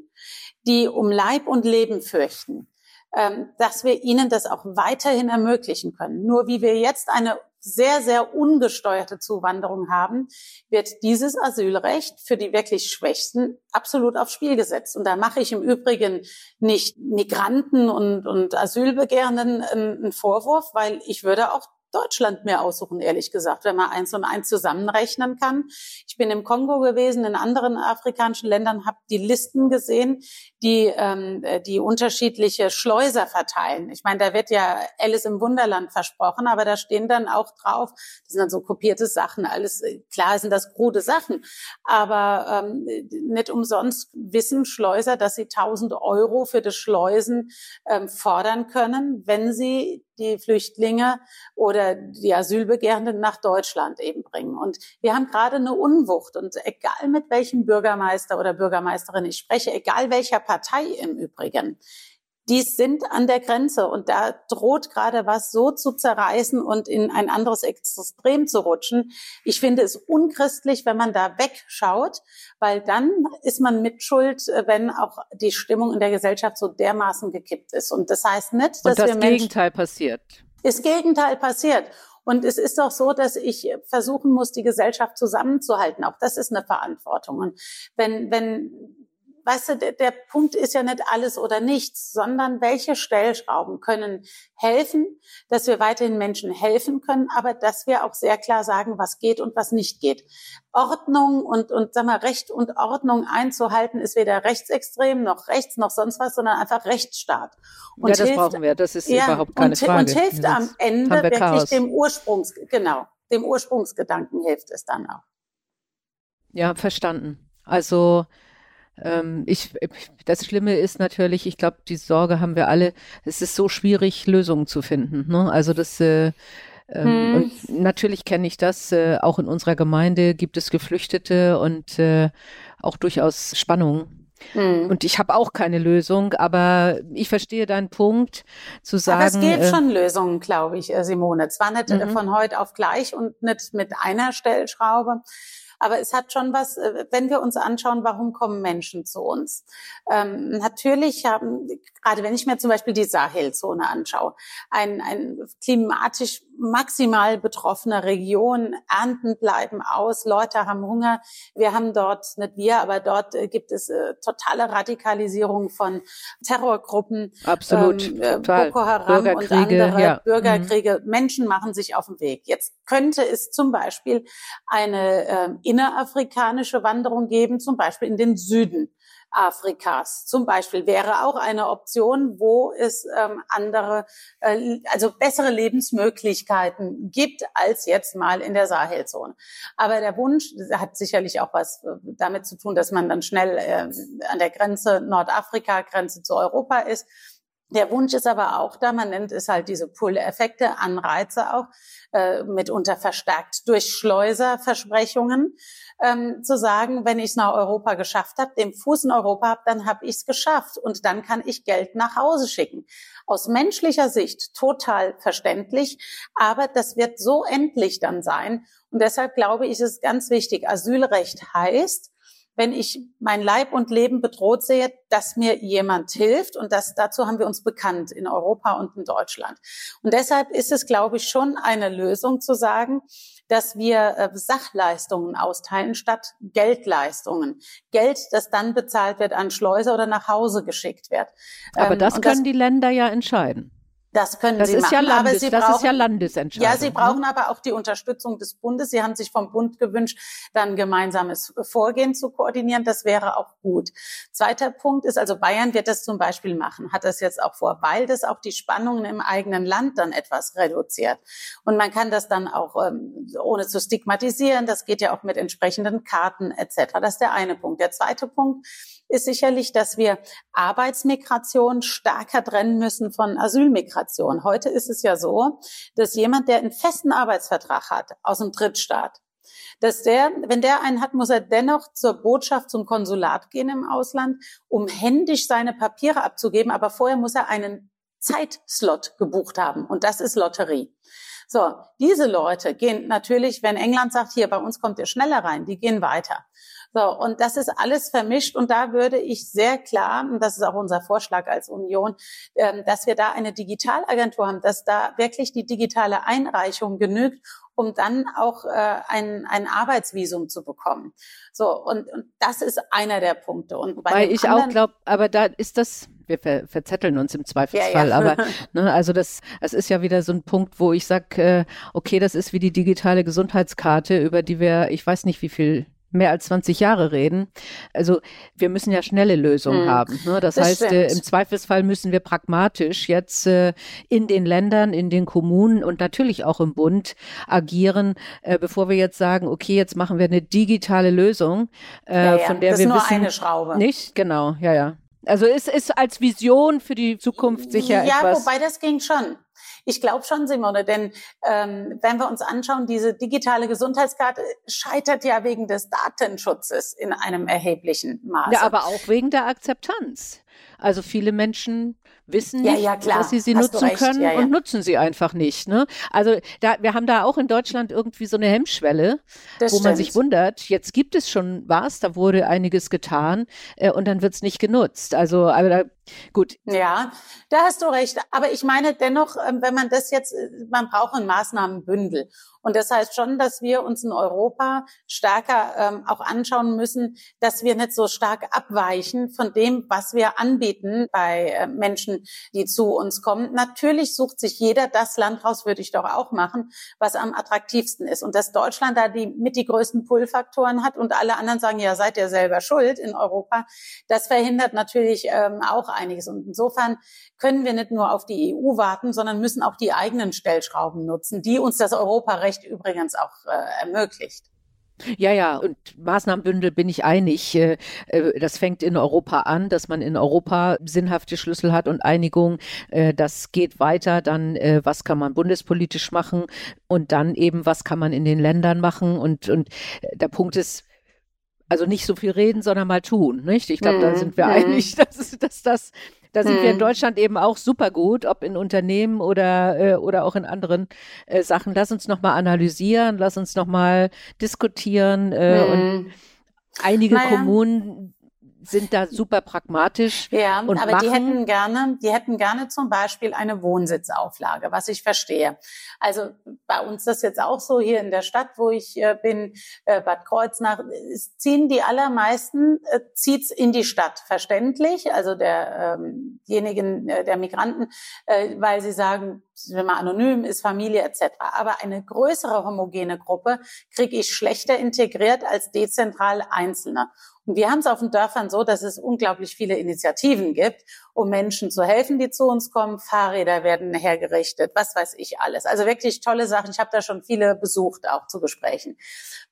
die um Leib und Leben fürchten, ähm, dass wir ihnen das auch weiterhin ermöglichen können. Nur wie wir jetzt eine sehr, sehr ungesteuerte Zuwanderung haben, wird dieses Asylrecht für die wirklich Schwächsten absolut aufs Spiel gesetzt. Und da mache ich im Übrigen nicht Migranten und, und Asylbegehrenden einen Vorwurf, weil ich würde auch Deutschland mehr aussuchen, ehrlich gesagt, wenn man eins und eins zusammenrechnen kann. Ich bin im Kongo gewesen, in anderen afrikanischen Ländern, habe die Listen gesehen, die ähm, die unterschiedliche Schleuser verteilen. Ich meine, da wird ja Alice im Wunderland versprochen, aber da stehen dann auch drauf, das sind dann so kopierte Sachen, alles klar sind das krude Sachen, aber ähm, nicht umsonst wissen Schleuser, dass sie 1000 Euro für das Schleusen ähm, fordern können, wenn sie die Flüchtlinge oder die Asylbegehrenden nach Deutschland eben bringen. Und wir haben gerade eine Unwucht. Und egal mit welchem Bürgermeister oder Bürgermeisterin ich spreche, egal welcher Partei im Übrigen, die sind an der Grenze und da droht gerade was so zu zerreißen und in ein anderes Extrem zu rutschen. Ich finde es unchristlich, wenn man da wegschaut, weil dann ist man mitschuld, wenn auch die Stimmung in der Gesellschaft so dermaßen gekippt ist. Und das heißt nicht, dass und das wir Menschen Gegenteil passiert. Das Gegenteil passiert. Und es ist doch so, dass ich versuchen muss, die Gesellschaft zusammenzuhalten. Auch das ist eine Verantwortung. Und wenn, wenn weißt du, der, der Punkt ist ja nicht alles oder nichts, sondern welche Stellschrauben können helfen, dass wir weiterhin Menschen helfen können, aber dass wir auch sehr klar sagen, was geht und was nicht geht. Ordnung und, und sag mal, Recht und Ordnung einzuhalten, ist weder rechtsextrem noch rechts noch sonst was, sondern einfach Rechtsstaat. Und ja, das hilft, brauchen wir. Das ist ja, überhaupt keine und, Frage. Und hilft am Ende wirklich Chaos. dem Ursprungs, genau, dem Ursprungsgedanken hilft es dann auch. Ja, verstanden. Also ähm, ich, das Schlimme ist natürlich, ich glaube, die Sorge haben wir alle, es ist so schwierig, Lösungen zu finden. Ne? Also das äh, ähm, hm. Und natürlich kenne ich das. Äh, auch in unserer Gemeinde gibt es Geflüchtete und äh, auch durchaus Spannungen. Hm. Und ich habe auch keine Lösung, aber ich verstehe deinen Punkt zu sagen. Aber es gibt äh, schon Lösungen, glaube ich, äh, Simone. Zwar nicht mhm. von heute auf gleich und nicht mit einer Stellschraube, aber es hat schon was, äh, wenn wir uns anschauen, warum kommen Menschen zu uns? Ähm, natürlich haben, gerade wenn ich mir zum Beispiel die Sahelzone anschaue, ein, ein klimatisch maximal betroffene Region, Ernten bleiben aus, Leute haben Hunger. Wir haben dort, nicht wir, aber dort äh, gibt es äh, totale Radikalisierung von Terrorgruppen. Absolut. Ähm, äh, Boko Haram und andere ja. Bürgerkriege. Mhm. Menschen machen sich auf den Weg. Jetzt könnte es zum Beispiel eine äh, innerafrikanische Wanderung geben, zum Beispiel in den Süden. Afrikas zum Beispiel wäre auch eine Option, wo es ähm, andere, äh, also bessere Lebensmöglichkeiten gibt als jetzt mal in der Sahelzone. Aber der Wunsch hat sicherlich auch was äh, damit zu tun, dass man dann schnell äh, an der Grenze Nordafrika, Grenze zu Europa ist. Der Wunsch ist aber auch da, man nennt es halt diese Pull-Effekte, Anreize auch, äh, mitunter verstärkt durch Schleuserversprechungen, ähm, zu sagen, wenn ich nach Europa geschafft habe, den Fuß in Europa habe, dann habe ich es geschafft und dann kann ich Geld nach Hause schicken. Aus menschlicher Sicht total verständlich, aber das wird so endlich dann sein. Und deshalb glaube ich, ist es ganz wichtig. Asylrecht heißt, wenn ich mein Leib und Leben bedroht sehe, dass mir jemand hilft. Und das, dazu haben wir uns bekannt in Europa und in Deutschland. Und deshalb ist es, glaube ich, schon eine Lösung zu sagen, dass wir äh, Sachleistungen austeilen statt Geldleistungen. Geld, das dann bezahlt wird an Schleuser oder nach Hause geschickt wird. Aber ähm, das können das, die Länder ja entscheiden. Das können das Sie machen, ja Landes, aber Sie das brauchen, ist ja Landesentscheidung. Ja, Sie brauchen aber auch die Unterstützung des Bundes. Sie haben sich vom Bund gewünscht, dann gemeinsames Vorgehen zu koordinieren. Das wäre auch gut. Zweiter Punkt ist, also Bayern wird das zum Beispiel machen, hat das jetzt auch vor, weil das auch die Spannungen im eigenen Land dann etwas reduziert. Und man kann das dann auch, ähm, ohne zu stigmatisieren, das geht ja auch mit entsprechenden Karten etc. Das ist der eine Punkt. Der zweite Punkt ist sicherlich, dass wir Arbeitsmigration stärker trennen müssen von Asylmigration. Heute ist es ja so, dass jemand, der einen festen Arbeitsvertrag hat aus dem Drittstaat, dass der, wenn der einen hat, muss er dennoch zur Botschaft, zum Konsulat gehen im Ausland, um händisch seine Papiere abzugeben. Aber vorher muss er einen Zeitslot gebucht haben. Und das ist Lotterie. So, diese Leute gehen natürlich, wenn England sagt, hier, bei uns kommt ihr schneller rein, die gehen weiter. So, und das ist alles vermischt. Und da würde ich sehr klar, und das ist auch unser Vorschlag als Union, ähm, dass wir da eine Digitalagentur haben, dass da wirklich die digitale Einreichung genügt, um dann auch äh, ein, ein Arbeitsvisum zu bekommen. So, und, und das ist einer der Punkte. Und bei Weil ich anderen, auch glaube, aber da ist das, wir ver verzetteln uns im Zweifelsfall, ja, ja. aber ne, also das, es ist ja wieder so ein Punkt, wo ich sage, äh, okay, das ist wie die digitale Gesundheitskarte, über die wir, ich weiß nicht, wie viel mehr als 20 Jahre reden. Also wir müssen ja schnelle Lösungen hm. haben. Ne? Das, das, heißt, äh, im Zweifelsfall müssen wir pragmatisch jetzt äh, in den Ländern, in den Kommunen und natürlich auch im Bund agieren, äh, bevor wir jetzt sagen, okay, jetzt machen wir eine digitale Lösung, äh, ja, ja. von der das wir ist nur wissen, eine Schraube. Nicht, genau, ja, ja. Also es ist als Vision für die Zukunft sicher ja, etwas. Ja, wobei das ging schon. Ich glaube schon, Simone, denn ähm, wenn wir uns anschauen, diese digitale Gesundheitskarte scheitert ja wegen des Datenschutzes in einem erheblichen Maße. Ja, aber auch wegen der Akzeptanz. Also viele Menschen wissen ja, nicht, ja, dass sie sie Hast nutzen können ja, und nutzen sie einfach nicht. Ne? Also da, wir haben da auch in Deutschland irgendwie so eine Hemmschwelle, das wo stimmt. man sich wundert, jetzt gibt es schon was, da wurde einiges getan äh, und dann wird es nicht genutzt. Also aber da, gut. Ja, da hast du recht. Aber ich meine dennoch, ähm, wenn man das jetzt, äh, man braucht ein Maßnahmenbündel. Und das heißt schon, dass wir uns in Europa stärker ähm, auch anschauen müssen, dass wir nicht so stark abweichen von dem, was wir anbieten bei äh, Menschen, die zu uns kommen. Natürlich sucht sich jeder das Land raus, würde ich doch auch machen, was am attraktivsten ist. Und dass Deutschland da die mit die größten Pull-Faktoren hat und alle anderen sagen, ja, seid ihr selber schuld in Europa, das verhindert natürlich ähm, auch einiges. Und insofern können wir nicht nur auf die EU warten, sondern müssen auch die eigenen Stellschrauben nutzen, die uns das Europarecht übrigens auch äh, ermöglicht. Ja, ja, und Maßnahmenbündel bin ich einig. Äh, äh, das fängt in Europa an, dass man in Europa sinnhafte Schlüssel hat und Einigung. Äh, das geht weiter. Dann, was kann man bundespolitisch machen? Und dann eben, was kann man in den Ländern machen? Und, und der Punkt ist, also nicht so viel reden, sondern mal tun, nicht? Ich glaube, da mhm. sind wir mhm. einig, dass, dass das da sind hm. wir in hm. Deutschland eben auch super gut, ob in Unternehmen oder, äh, oder auch in anderen äh, Sachen. Lass uns nochmal analysieren, lass uns nochmal diskutieren äh, hm. und einige naja. Kommunen sind da super pragmatisch. Ja, und aber machen. die hätten gerne, die hätten gerne zum Beispiel eine Wohnsitzauflage, was ich verstehe. Also bei uns das jetzt auch so hier in der Stadt, wo ich äh, bin, äh, Bad Kreuznach, ziehen die allermeisten, äh, zieht's in die Stadt, verständlich. Also der, ähm, äh, der Migranten, äh, weil sie sagen, wenn man anonym ist, Familie etc. Aber eine größere homogene Gruppe kriege ich schlechter integriert als dezentral Einzelne. Wir haben es auf den Dörfern so, dass es unglaublich viele Initiativen gibt, um Menschen zu helfen, die zu uns kommen. Fahrräder werden hergerichtet, was weiß ich alles. Also wirklich tolle Sachen. Ich habe da schon viele besucht, auch zu Gesprächen.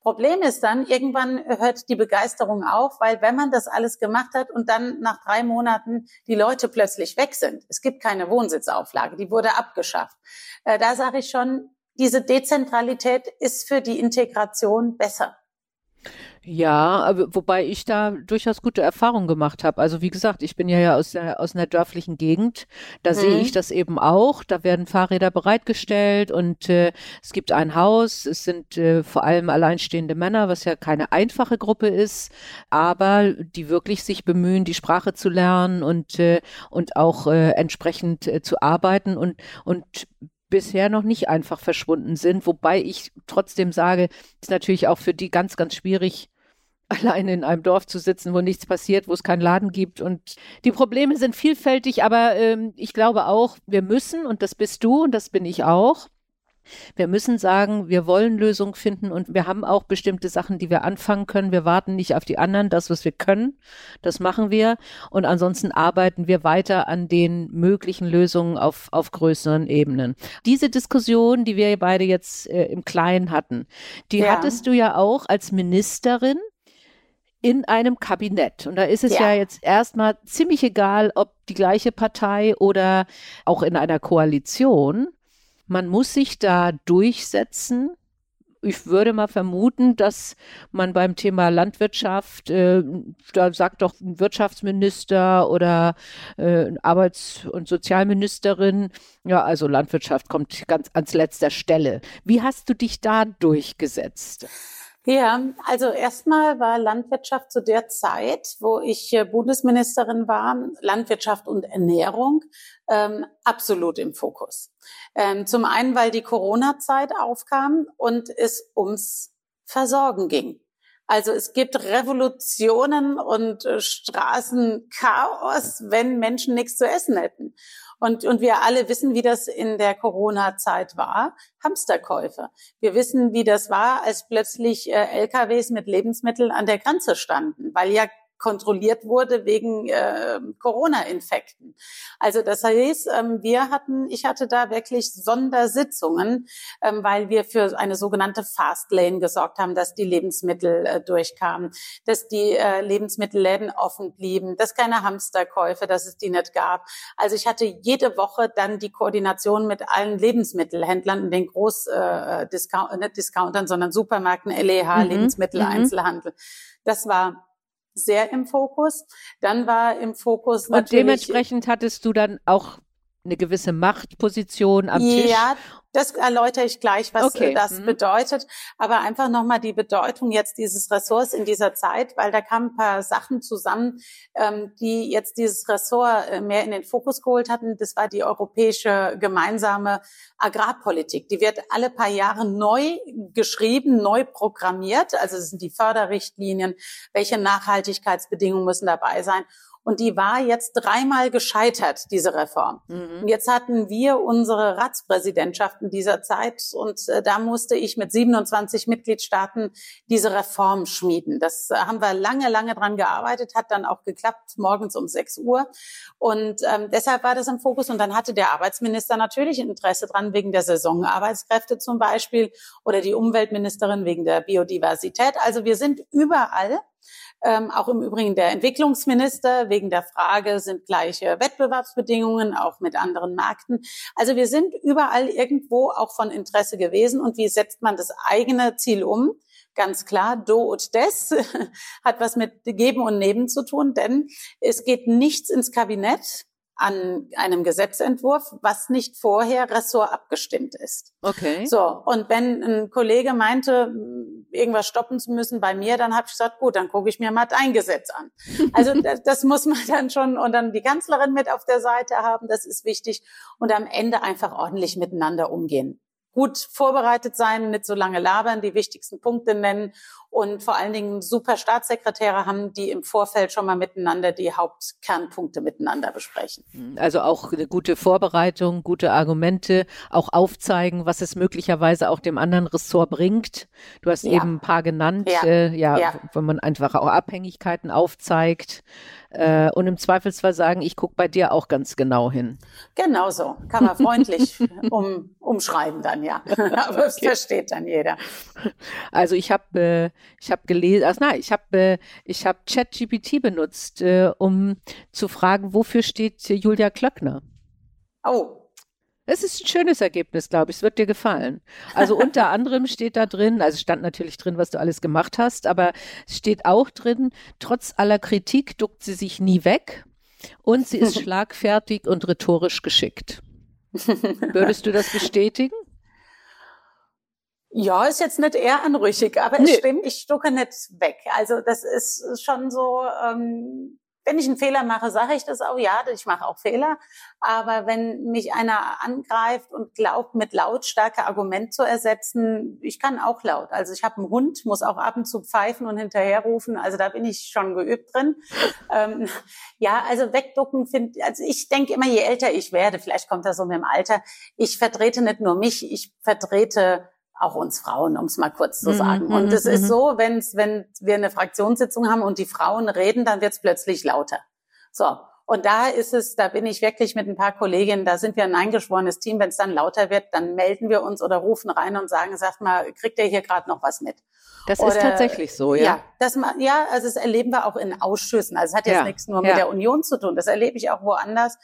Problem ist dann, irgendwann hört die Begeisterung auf, weil wenn man das alles gemacht hat und dann nach drei Monaten die Leute plötzlich weg sind, es gibt keine Wohnsitzauflage, die wurde abgeschafft. Äh, da sage ich schon, diese Dezentralität ist für die Integration besser. Ja, wobei ich da durchaus gute Erfahrungen gemacht habe. Also wie gesagt, ich bin ja, ja aus, der, aus einer dörflichen Gegend. Da mhm. sehe ich das eben auch. Da werden Fahrräder bereitgestellt und äh, es gibt ein Haus. Es sind äh, vor allem alleinstehende Männer, was ja keine einfache Gruppe ist, aber die wirklich sich bemühen, die Sprache zu lernen und, äh, und auch äh, entsprechend äh, zu arbeiten und, und bisher noch nicht einfach verschwunden sind, wobei ich trotzdem sage, ist natürlich auch für die ganz, ganz schwierig, alleine in einem Dorf zu sitzen, wo nichts passiert, wo es keinen Laden gibt. Und die Probleme sind vielfältig, aber ähm, ich glaube auch, wir müssen, und das bist du und das bin ich auch, wir müssen sagen, wir wollen Lösungen finden und wir haben auch bestimmte Sachen, die wir anfangen können. Wir warten nicht auf die anderen. Das, was wir können, das machen wir. Und ansonsten arbeiten wir weiter an den möglichen Lösungen auf, auf größeren Ebenen. Diese Diskussion, die wir beide jetzt äh, im Kleinen hatten, die ja. hattest du ja auch als Ministerin in einem Kabinett. Und da ist es ja, ja jetzt erstmal ziemlich egal, ob die gleiche Partei oder auch in einer Koalition. Man muss sich da durchsetzen. Ich würde mal vermuten, dass man beim Thema Landwirtschaft, äh, da sagt doch ein Wirtschaftsminister oder äh, Arbeits- und Sozialministerin, ja, also Landwirtschaft kommt ganz ans letzter Stelle. Wie hast du dich da durchgesetzt? Ja, also erstmal war Landwirtschaft zu der Zeit, wo ich äh, Bundesministerin war, Landwirtschaft und Ernährung ähm, absolut im Fokus. Ähm, zum einen, weil die Corona-Zeit aufkam und es ums Versorgen ging. Also es gibt Revolutionen und äh, Straßenchaos, wenn Menschen nichts zu essen hätten. Und, und wir alle wissen, wie das in der Corona-Zeit war. Hamsterkäufe. Wir wissen, wie das war, als plötzlich äh, LKWs mit Lebensmitteln an der Grenze standen, weil ja kontrolliert wurde wegen äh, Corona-Infekten. Also das heißt, ähm, wir hatten, ich hatte da wirklich Sondersitzungen, ähm, weil wir für eine sogenannte Fast Lane gesorgt haben, dass die Lebensmittel äh, durchkamen, dass die äh, Lebensmittelläden offen blieben, dass keine Hamsterkäufe, dass es die nicht gab. Also ich hatte jede Woche dann die Koordination mit allen Lebensmittelhändlern in den Groß äh, Discount, nicht Discountern, sondern Supermärkten, LEH, mhm. Lebensmittel, mhm. Einzelhandel. Das war sehr im Fokus. Dann war im Fokus Und dementsprechend hattest du dann auch eine gewisse Machtposition am Tisch. Ja, das erläutere ich gleich, was okay. das mhm. bedeutet. Aber einfach nochmal die Bedeutung jetzt dieses Ressorts in dieser Zeit, weil da kamen ein paar Sachen zusammen, ähm, die jetzt dieses Ressort äh, mehr in den Fokus geholt hatten. Das war die europäische gemeinsame Agrarpolitik. Die wird alle paar Jahre neu geschrieben, neu programmiert. Also es sind die Förderrichtlinien, welche Nachhaltigkeitsbedingungen müssen dabei sein. Und die war jetzt dreimal gescheitert, diese Reform. Mhm. Und jetzt hatten wir unsere Ratspräsidentschaft in dieser Zeit und äh, da musste ich mit 27 Mitgliedstaaten diese Reform schmieden. Das äh, haben wir lange, lange dran gearbeitet, hat dann auch geklappt, morgens um 6 Uhr. Und ähm, deshalb war das im Fokus. Und dann hatte der Arbeitsminister natürlich Interesse dran, wegen der Saisonarbeitskräfte zum Beispiel oder die Umweltministerin wegen der Biodiversität. Also wir sind überall ähm, auch im Übrigen der Entwicklungsminister wegen der Frage, sind gleiche Wettbewerbsbedingungen auch mit anderen Märkten. Also wir sind überall irgendwo auch von Interesse gewesen. Und wie setzt man das eigene Ziel um? Ganz klar, Do und Des hat was mit Geben und Nehmen zu tun, denn es geht nichts ins Kabinett, an einem Gesetzentwurf, was nicht vorher Ressort abgestimmt ist. Okay. So, und wenn ein Kollege meinte, irgendwas stoppen zu müssen bei mir, dann habe ich gesagt, gut, dann gucke ich mir mal dein Gesetz an. Also das, das muss man dann schon und dann die Kanzlerin mit auf der Seite haben, das ist wichtig und am Ende einfach ordentlich miteinander umgehen gut vorbereitet sein, nicht so lange labern, die wichtigsten Punkte nennen und vor allen Dingen super Staatssekretäre haben, die im Vorfeld schon mal miteinander die Hauptkernpunkte miteinander besprechen. Also auch eine gute Vorbereitung, gute Argumente, auch aufzeigen, was es möglicherweise auch dem anderen Ressort bringt. Du hast ja. eben ein paar genannt, ja, äh, ja, ja, wenn man einfach auch Abhängigkeiten aufzeigt äh, und im Zweifelsfall sagen, ich gucke bei dir auch ganz genau hin. Genau so, kann man freundlich um, umschreiben dann, ja. Aber es okay. versteht dann jeder. Also ich habe äh, ich habe gelesen, also nein, ich habe äh, ich habe ChatGPT benutzt, äh, um zu fragen, wofür steht Julia Klöckner? Oh, es ist ein schönes Ergebnis, glaube ich. Es wird dir gefallen. Also unter anderem steht da drin, also stand natürlich drin, was du alles gemacht hast, aber es steht auch drin, trotz aller Kritik duckt sie sich nie weg und sie ist schlagfertig und rhetorisch geschickt. Würdest du das bestätigen? Ja, ist jetzt nicht eher anrüchig, aber es nee. stimmt, ich stucke nicht weg. Also das ist schon so, ähm, wenn ich einen Fehler mache, sage ich das auch, ja, ich mache auch Fehler. Aber wenn mich einer angreift und glaubt, mit lautstarke Argument zu ersetzen, ich kann auch laut. Also ich habe einen Hund, muss auch ab und zu pfeifen und hinterherrufen. Also da bin ich schon geübt drin. ähm, ja, also wegducken finde, also ich denke immer, je älter ich werde, vielleicht kommt das so mit dem Alter, ich vertrete nicht nur mich, ich vertrete auch uns Frauen, um es mal kurz zu mhm, sagen. Und mhm, es ist mhm. so, wenn's, wenn wir eine Fraktionssitzung haben und die Frauen reden, dann wird es plötzlich lauter. So. Und da ist es, da bin ich wirklich mit ein paar Kolleginnen, da sind wir ein eingeschworenes Team. Wenn es dann lauter wird, dann melden wir uns oder rufen rein und sagen, sagt mal, kriegt ihr hier gerade noch was mit? Das oder, ist tatsächlich so, ja. Ja, das, ja, also das erleben wir auch in Ausschüssen. Also es hat jetzt ja, nichts nur mit der Union zu tun. Das erlebe ich auch woanders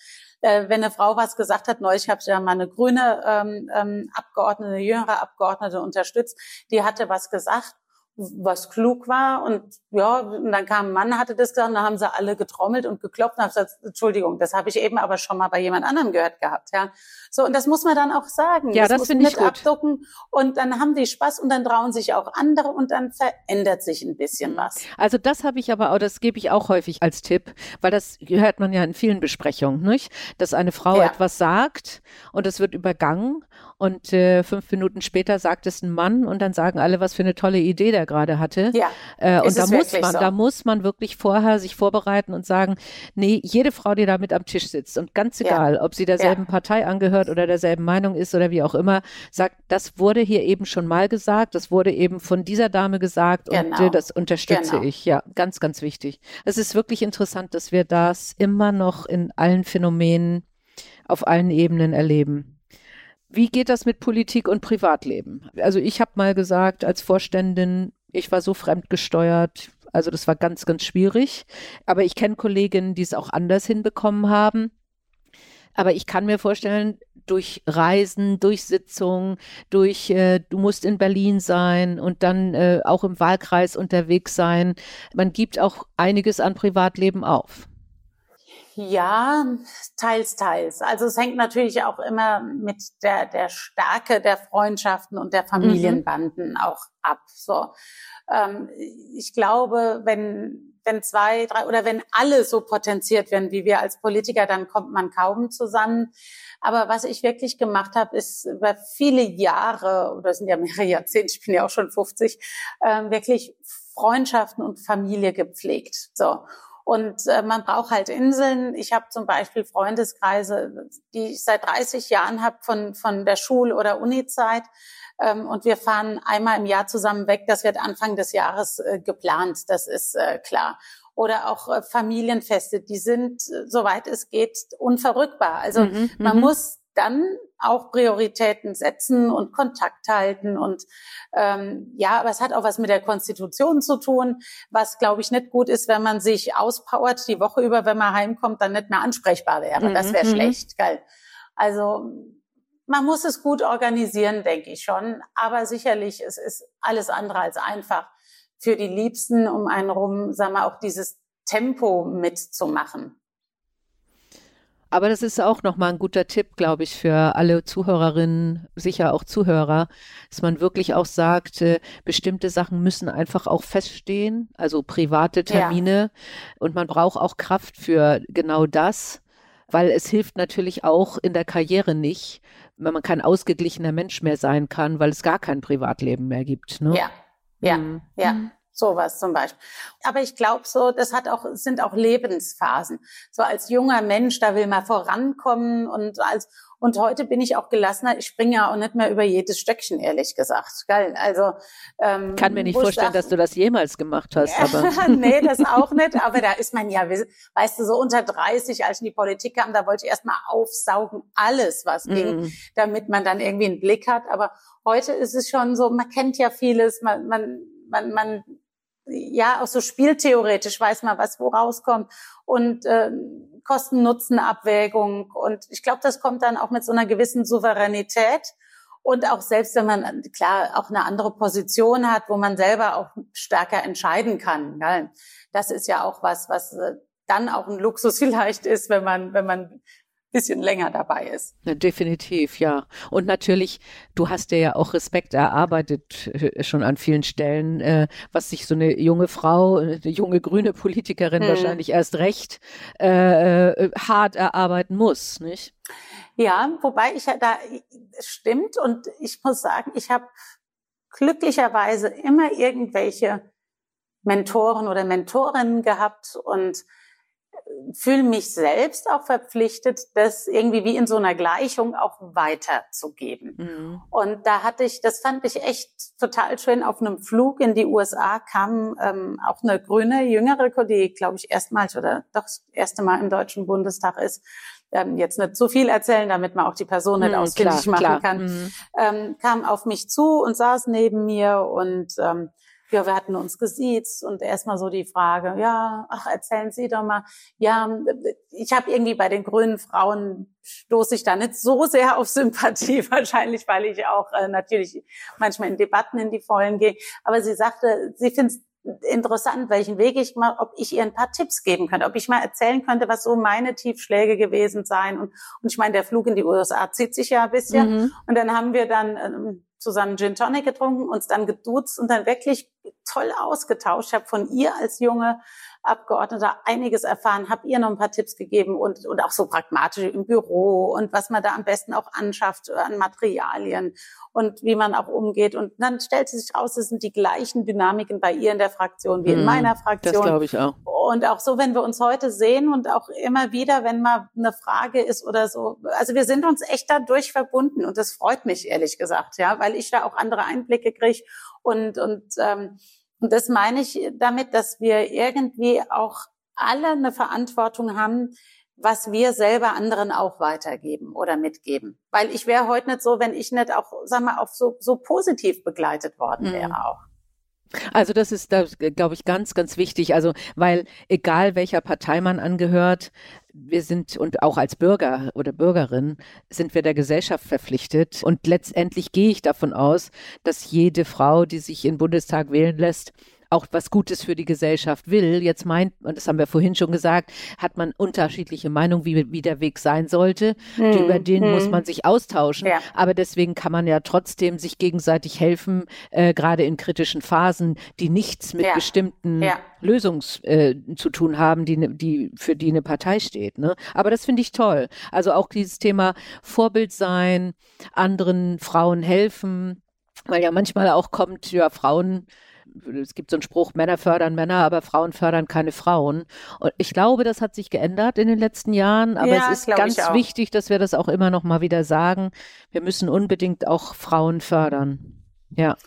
äh, wenn eine Frau was gesagt hat, neulich habe ich ja mal eine grüne ähm, ähm, Abgeordnete, eine jüngere Abgeordnete unterstützt, die hatte was gesagt was klug war und ja, und dann kam ein Mann, hatte das gesagt, und dann haben sie alle getrommelt und geklopft und haben gesagt, Entschuldigung, das habe ich eben aber schon mal bei jemand anderem gehört gehabt, ja. So, und das muss man dann auch sagen. Ja, das, das finde ich gut. Abducken und dann haben die Spaß und dann trauen sich auch andere und dann verändert sich ein bisschen mhm. was. Also das habe ich aber auch, das gebe ich auch häufig als Tipp, weil das hört man ja in vielen Besprechungen, nicht? Dass eine Frau ja. etwas sagt und es wird übergangen und äh, fünf Minuten später sagt es ein Mann und dann sagen alle, was für eine tolle Idee der gerade hatte. Ja, äh, und da muss man, so. da muss man wirklich vorher sich vorbereiten und sagen, nee, jede Frau, die da mit am Tisch sitzt und ganz egal, ja. ob sie derselben ja. Partei angehört oder derselben Meinung ist oder wie auch immer, sagt, das wurde hier eben schon mal gesagt, das wurde eben von dieser Dame gesagt genau. und äh, das unterstütze genau. ich. Ja, ganz, ganz wichtig. Es ist wirklich interessant, dass wir das immer noch in allen Phänomenen auf allen Ebenen erleben. Wie geht das mit Politik und Privatleben? Also ich habe mal gesagt, als Vorständin, ich war so fremdgesteuert, also das war ganz, ganz schwierig. Aber ich kenne Kolleginnen, die es auch anders hinbekommen haben. Aber ich kann mir vorstellen, durch Reisen, durch Sitzungen, durch, äh, du musst in Berlin sein und dann äh, auch im Wahlkreis unterwegs sein. Man gibt auch einiges an Privatleben auf. Ja, teils, teils. Also es hängt natürlich auch immer mit der, der Stärke der Freundschaften und der Familienbanden mhm. auch ab. So, ähm, ich glaube, wenn wenn zwei, drei oder wenn alle so potenziert werden wie wir als Politiker, dann kommt man kaum zusammen. Aber was ich wirklich gemacht habe, ist über viele Jahre, oder sind ja mehrere Jahrzehnte, ich bin ja auch schon 50, äh, wirklich Freundschaften und Familie gepflegt. So. Und äh, man braucht halt Inseln. Ich habe zum Beispiel Freundeskreise, die ich seit 30 Jahren habe von, von der Schul- oder Uni-Zeit. Ähm, und wir fahren einmal im Jahr zusammen weg. Das wird Anfang des Jahres äh, geplant, das ist äh, klar. Oder auch äh, Familienfeste, die sind, äh, soweit es geht, unverrückbar. Also mhm, man mhm. muss dann auch Prioritäten setzen und Kontakt halten. Und ähm, ja, aber es hat auch was mit der Konstitution zu tun, was, glaube ich, nicht gut ist, wenn man sich auspowert die Woche über, wenn man heimkommt, dann nicht mehr ansprechbar wäre. Mhm. Das wäre mhm. schlecht, geil. Also man muss es gut organisieren, denke ich schon. Aber sicherlich, es ist alles andere als einfach für die Liebsten um einen rum, sagen wir, auch dieses Tempo mitzumachen. Aber das ist auch nochmal ein guter Tipp, glaube ich, für alle Zuhörerinnen, sicher auch Zuhörer, dass man wirklich auch sagt, äh, bestimmte Sachen müssen einfach auch feststehen, also private Termine. Ja. Und man braucht auch Kraft für genau das, weil es hilft natürlich auch in der Karriere nicht, wenn man kein ausgeglichener Mensch mehr sein kann, weil es gar kein Privatleben mehr gibt. Ne? Ja, ja, mhm. ja. Sowas zum Beispiel. Aber ich glaube so, das hat auch, sind auch Lebensphasen. So als junger Mensch, da will man vorankommen und als, und heute bin ich auch gelassener. Ich springe ja auch nicht mehr über jedes Stöckchen, ehrlich gesagt. Geil. Also, ähm, Kann mir nicht vorstellen, sag, dass du das jemals gemacht hast, aber. nee, das auch nicht. Aber da ist man ja, weißt du, so unter 30, als ich in die Politik kam, da wollte ich erstmal aufsaugen, alles, was ging, mm. damit man dann irgendwie einen Blick hat. Aber heute ist es schon so, man kennt ja vieles, man, man, man, man ja, auch so spieltheoretisch weiß man, was wo rauskommt und äh, Kosten-Nutzen-Abwägung. Und ich glaube, das kommt dann auch mit so einer gewissen Souveränität. Und auch selbst wenn man klar auch eine andere Position hat, wo man selber auch stärker entscheiden kann. Ja, das ist ja auch was, was äh, dann auch ein Luxus vielleicht ist, wenn man, wenn man bisschen länger dabei ist. Definitiv, ja. Und natürlich, du hast dir ja auch Respekt erarbeitet, äh, schon an vielen Stellen, äh, was sich so eine junge Frau, eine junge grüne Politikerin hm. wahrscheinlich erst recht äh, äh, hart erarbeiten muss, nicht? Ja, wobei ich ja da stimmt und ich muss sagen, ich habe glücklicherweise immer irgendwelche Mentoren oder Mentorinnen gehabt und fühle mich selbst auch verpflichtet, das irgendwie wie in so einer Gleichung auch weiterzugeben. Mhm. Und da hatte ich, das fand ich echt total schön. Auf einem Flug in die USA kam ähm, auch eine grüne, jüngere, die, glaube ich, erstmals oder doch das erste Mal im Deutschen Bundestag ist, ähm, jetzt nicht zu viel erzählen, damit man auch die Person nicht mhm, ausfindig machen klar. kann, mhm. ähm, kam auf mich zu und saß neben mir und ähm, ja, wir hatten uns gesiezt und erstmal so die Frage, ja, ach, erzählen Sie doch mal. Ja, ich habe irgendwie bei den grünen Frauen stoße ich da nicht so sehr auf Sympathie, wahrscheinlich, weil ich auch äh, natürlich manchmal in Debatten in die Vollen gehe. Aber sie sagte, sie findet interessant, welchen Weg ich mal, ob ich ihr ein paar Tipps geben könnte, ob ich mal erzählen könnte, was so meine Tiefschläge gewesen seien. Und, und ich meine, der Flug in die USA zieht sich ja ein bisschen. Mhm. Und dann haben wir dann ähm, zusammen Gin Tonic getrunken, uns dann geduzt und dann wirklich toll ausgetauscht. Habe von ihr als junge Abgeordneter einiges erfahren, habe ihr noch ein paar Tipps gegeben und, und auch so pragmatisch im Büro und was man da am besten auch anschafft an Materialien und wie man auch umgeht. Und dann stellt sich raus, es sind die gleichen Dynamiken bei ihr in der Fraktion wie in hm, meiner Fraktion. Das glaube ich auch. Und auch so, wenn wir uns heute sehen und auch immer wieder, wenn mal eine Frage ist oder so. Also wir sind uns echt dadurch verbunden und das freut mich ehrlich gesagt, ja, weil ich da auch andere Einblicke kriege und und ähm, und das meine ich damit, dass wir irgendwie auch alle eine Verantwortung haben, was wir selber anderen auch weitergeben oder mitgeben. Weil ich wäre heute nicht so, wenn ich nicht auch, sag mal, auch so, so positiv begleitet worden wäre mhm. auch. Also das ist, da, glaube ich, ganz, ganz wichtig. Also, weil egal welcher Partei man angehört, wir sind und auch als Bürger oder Bürgerin sind wir der Gesellschaft verpflichtet. Und letztendlich gehe ich davon aus, dass jede Frau, die sich in den Bundestag wählen lässt, auch was Gutes für die Gesellschaft will. Jetzt meint, und das haben wir vorhin schon gesagt, hat man unterschiedliche Meinungen, wie, wie der Weg sein sollte. Hm, über den hm. muss man sich austauschen. Ja. Aber deswegen kann man ja trotzdem sich gegenseitig helfen, äh, gerade in kritischen Phasen, die nichts mit ja. bestimmten ja. Lösungs äh, zu tun haben, die, ne, die für die eine Partei steht. Ne? Aber das finde ich toll. Also auch dieses Thema Vorbild sein, anderen Frauen helfen, weil ja manchmal auch kommt, ja, Frauen es gibt so einen Spruch, Männer fördern Männer, aber Frauen fördern keine Frauen. Und ich glaube, das hat sich geändert in den letzten Jahren, aber ja, es ist ganz wichtig, dass wir das auch immer noch mal wieder sagen. Wir müssen unbedingt auch Frauen fördern. Ja.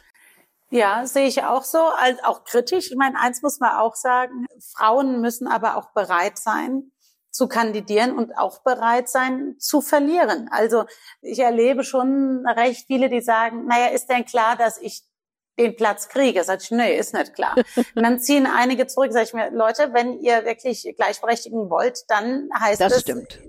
Ja, sehe ich auch so, als auch kritisch. Ich meine, eins muss man auch sagen, Frauen müssen aber auch bereit sein, zu kandidieren und auch bereit sein zu verlieren. Also ich erlebe schon recht viele, die sagen, naja, ist denn klar, dass ich den Platz kriege. Sag ich, nee, ist nicht klar. Und dann ziehen einige zurück, sage ich mir, Leute, wenn ihr wirklich Gleichberechtigung wollt, dann heißt das es stimmt.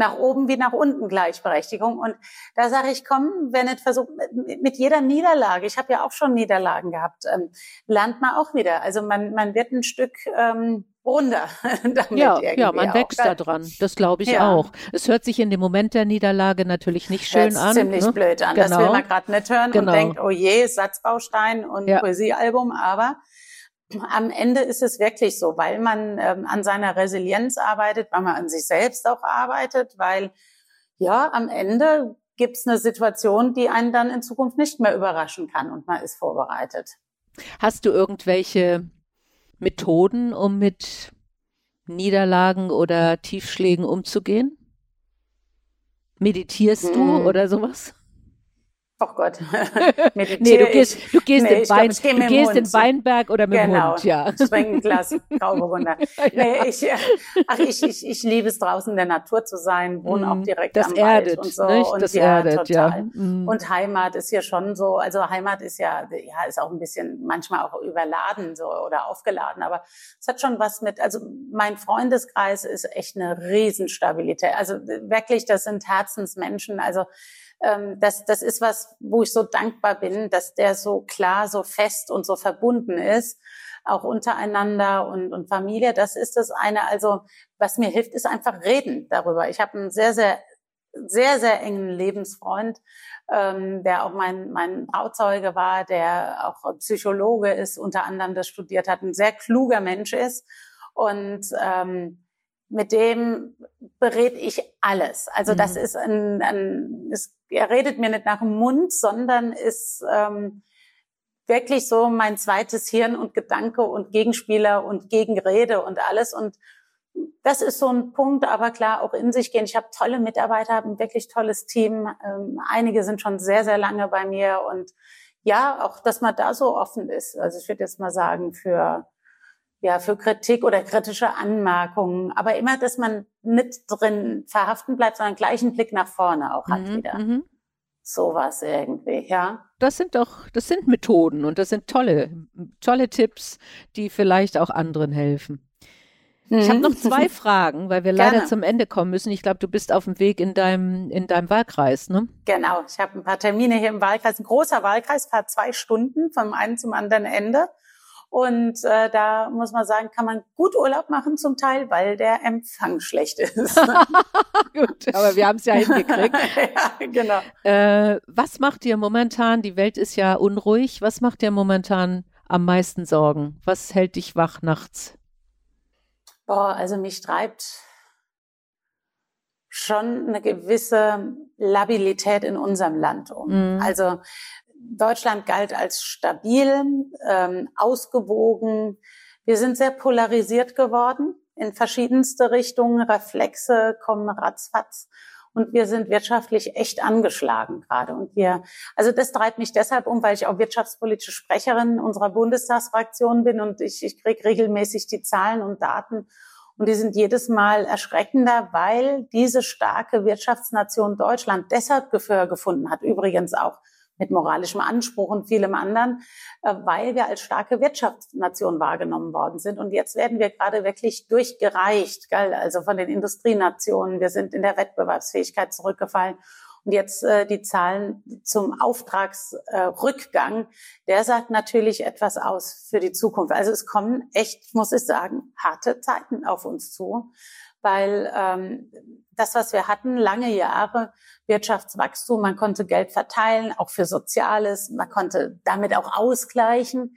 Nach oben wie nach unten Gleichberechtigung. Und da sage ich, komm, wenn nicht versucht, mit jeder Niederlage, ich habe ja auch schon Niederlagen gehabt, ähm, lernt man auch wieder. Also man, man wird ein Stück ähm, runter. ja, ja, man wächst da dran. Das glaube ich ja. auch. Es hört sich in dem Moment der Niederlage natürlich nicht schön an. ziemlich ne? blöd an. Genau. Das will man gerade nicht hören genau. und denkt, oh je, Satzbaustein und ja. Poesiealbum. Aber am Ende ist es wirklich so, weil man ähm, an seiner Resilienz arbeitet, weil man an sich selbst auch arbeitet, weil ja, am Ende gibt es eine Situation, die einen dann in Zukunft nicht mehr überraschen kann und man ist vorbereitet. Hast du irgendwelche Methoden, um mit Niederlagen oder Tiefschlägen umzugehen? Meditierst du hm. oder sowas? Oh Gott. nee, du gehst, du gehst, nee, in, Wein, glaub, du gehst in Weinberg oder mit genau. Hund, ja. Trinke ein Glas Grauburgunder. Nee, ich, ach, ich, ich, ich liebe es draußen in der Natur zu sein, wohne mm, auch direkt das am erdet, Wald und so. Nicht? Und das ja, erdet, total. Ja. Mm. Und Heimat ist hier schon so, also Heimat ist ja, ja, ist auch ein bisschen manchmal auch überladen so oder aufgeladen, aber es hat schon was mit, also mein Freundeskreis ist echt eine Riesenstabilität. Also wirklich, das sind Herzensmenschen, also ähm, das, das ist was, wo ich so dankbar bin, dass der so klar, so fest und so verbunden ist, auch untereinander und, und Familie. Das ist das eine. Also was mir hilft, ist einfach reden darüber. Ich habe einen sehr, sehr sehr, sehr engen Lebensfreund, ähm, der auch mein, mein Bauzeuge war, der auch Psychologe ist, unter anderem das studiert hat, ein sehr kluger Mensch ist. Und ähm, mit dem berät ich alles. Also das mhm. ist ein, ein ist, er redet mir nicht nach dem Mund, sondern ist ähm, wirklich so mein zweites Hirn und Gedanke und Gegenspieler und Gegenrede und alles. Und das ist so ein Punkt, aber klar, auch in sich gehen. Ich habe tolle Mitarbeiter, habe ein wirklich tolles Team. Ähm, einige sind schon sehr, sehr lange bei mir und ja, auch, dass man da so offen ist. Also ich würde jetzt mal sagen, für ja, für Kritik oder kritische Anmerkungen, aber immer, dass man nicht drin verhaften bleibt, sondern gleich einen Blick nach vorne auch hat mhm, wieder. Mhm. Sowas irgendwie, ja. Das sind doch, das sind Methoden und das sind tolle, tolle Tipps, die vielleicht auch anderen helfen. Ich habe noch zwei mhm. Fragen, weil wir leider Gerne. zum Ende kommen müssen. Ich glaube, du bist auf dem Weg in deinem, in deinem Wahlkreis, ne? Genau. Ich habe ein paar Termine hier im Wahlkreis. Ein großer Wahlkreis, fahrt zwei Stunden vom einen zum anderen Ende. Und äh, da muss man sagen, kann man gut Urlaub machen zum Teil, weil der Empfang schlecht ist. gut, aber wir haben es ja hingekriegt. ja, genau. Äh, was macht dir momentan, die Welt ist ja unruhig, was macht dir momentan am meisten Sorgen? Was hält dich wach nachts? Boah, also mich treibt schon eine gewisse Labilität in unserem Land um. Mhm. Also Deutschland galt als stabil, ähm, ausgewogen. Wir sind sehr polarisiert geworden in verschiedenste Richtungen. Reflexe kommen ratzfatz. Und wir sind wirtschaftlich echt angeschlagen gerade. Und wir, also das treibt mich deshalb um, weil ich auch wirtschaftspolitische Sprecherin unserer Bundestagsfraktion bin und ich, ich kriege regelmäßig die Zahlen und Daten. Und die sind jedes Mal erschreckender, weil diese starke Wirtschaftsnation Deutschland deshalb Gehör gefunden hat. Übrigens auch mit moralischem Anspruch und vielem anderen, äh, weil wir als starke Wirtschaftsnation wahrgenommen worden sind. Und jetzt werden wir gerade wirklich durchgereicht, gell? also von den Industrienationen. Wir sind in der Wettbewerbsfähigkeit zurückgefallen. Und jetzt äh, die Zahlen zum Auftragsrückgang, äh, der sagt natürlich etwas aus für die Zukunft. Also es kommen echt, muss ich sagen, harte Zeiten auf uns zu weil ähm, das, was wir hatten, lange Jahre Wirtschaftswachstum, man konnte Geld verteilen, auch für Soziales, man konnte damit auch ausgleichen.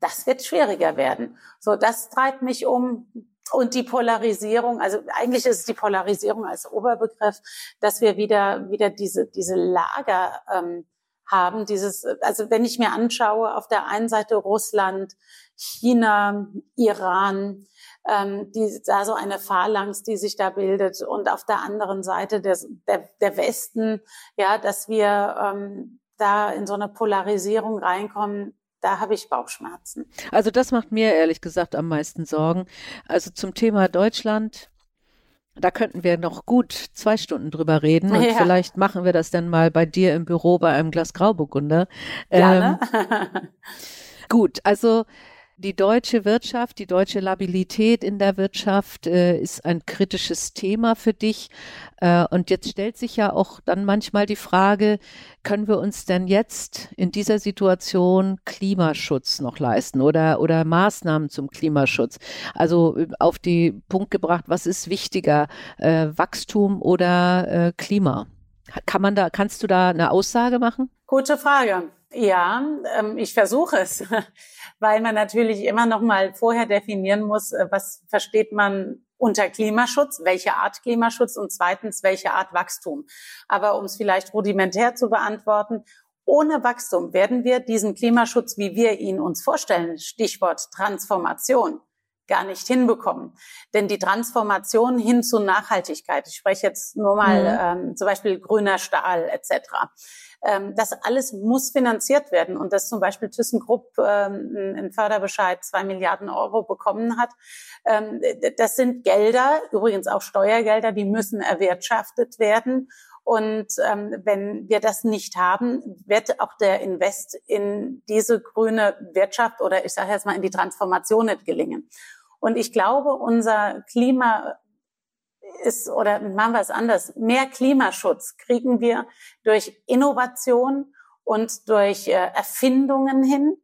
Das wird schwieriger werden. So, das treibt mich um. Und die Polarisierung, also eigentlich ist die Polarisierung als Oberbegriff, dass wir wieder, wieder diese, diese Lager ähm, haben. Dieses, also wenn ich mir anschaue, auf der einen Seite Russland, China, Iran, ähm, die, da so eine Phalanx, die sich da bildet und auf der anderen Seite des, der, der Westen, ja, dass wir ähm, da in so eine Polarisierung reinkommen, da habe ich Bauchschmerzen. Also das macht mir ehrlich gesagt am meisten Sorgen. Also zum Thema Deutschland, da könnten wir noch gut zwei Stunden drüber reden und ja. vielleicht machen wir das dann mal bei dir im Büro bei einem Glas Grauburgunder. Gerne. Ähm, gut, also die deutsche Wirtschaft, die deutsche Labilität in der Wirtschaft äh, ist ein kritisches Thema für dich. Äh, und jetzt stellt sich ja auch dann manchmal die Frage, können wir uns denn jetzt in dieser Situation Klimaschutz noch leisten oder, oder Maßnahmen zum Klimaschutz? Also äh, auf die Punkt gebracht, was ist wichtiger, äh, Wachstum oder äh, Klima? Kann man da, kannst du da eine Aussage machen? Gute Frage. Ja, ähm, ich versuche es, weil man natürlich immer noch mal vorher definieren muss, äh, was versteht man unter Klimaschutz, welche Art Klimaschutz und zweitens, welche Art Wachstum. Aber um es vielleicht rudimentär zu beantworten, ohne Wachstum werden wir diesen Klimaschutz, wie wir ihn uns vorstellen, Stichwort Transformation, gar nicht hinbekommen. Denn die Transformation hin zu Nachhaltigkeit, ich spreche jetzt nur mal mhm. ähm, zum Beispiel grüner Stahl etc., ähm, das alles muss finanziert werden. Und dass zum Beispiel ThyssenKrupp ähm, einen Förderbescheid zwei Milliarden Euro bekommen hat, ähm, das sind Gelder, übrigens auch Steuergelder, die müssen erwirtschaftet werden. Und ähm, wenn wir das nicht haben, wird auch der Invest in diese grüne Wirtschaft oder ich sage jetzt mal in die Transformation nicht gelingen. Und ich glaube, unser Klima ist, oder machen wir es anders, mehr Klimaschutz kriegen wir durch Innovation und durch äh, Erfindungen hin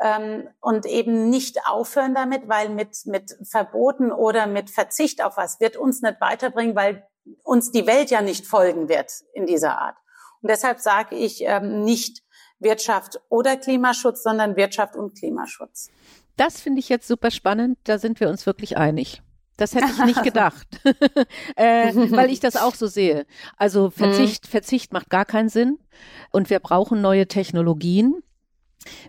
ähm, und eben nicht aufhören damit, weil mit, mit Verboten oder mit Verzicht auf was wird uns nicht weiterbringen, weil uns die Welt ja nicht folgen wird in dieser Art. Und deshalb sage ich ähm, nicht Wirtschaft oder Klimaschutz, sondern Wirtschaft und Klimaschutz. Das finde ich jetzt super spannend. Da sind wir uns wirklich einig. Das hätte ich nicht gedacht, äh, weil ich das auch so sehe. Also Verzicht, mhm. Verzicht macht gar keinen Sinn und wir brauchen neue Technologien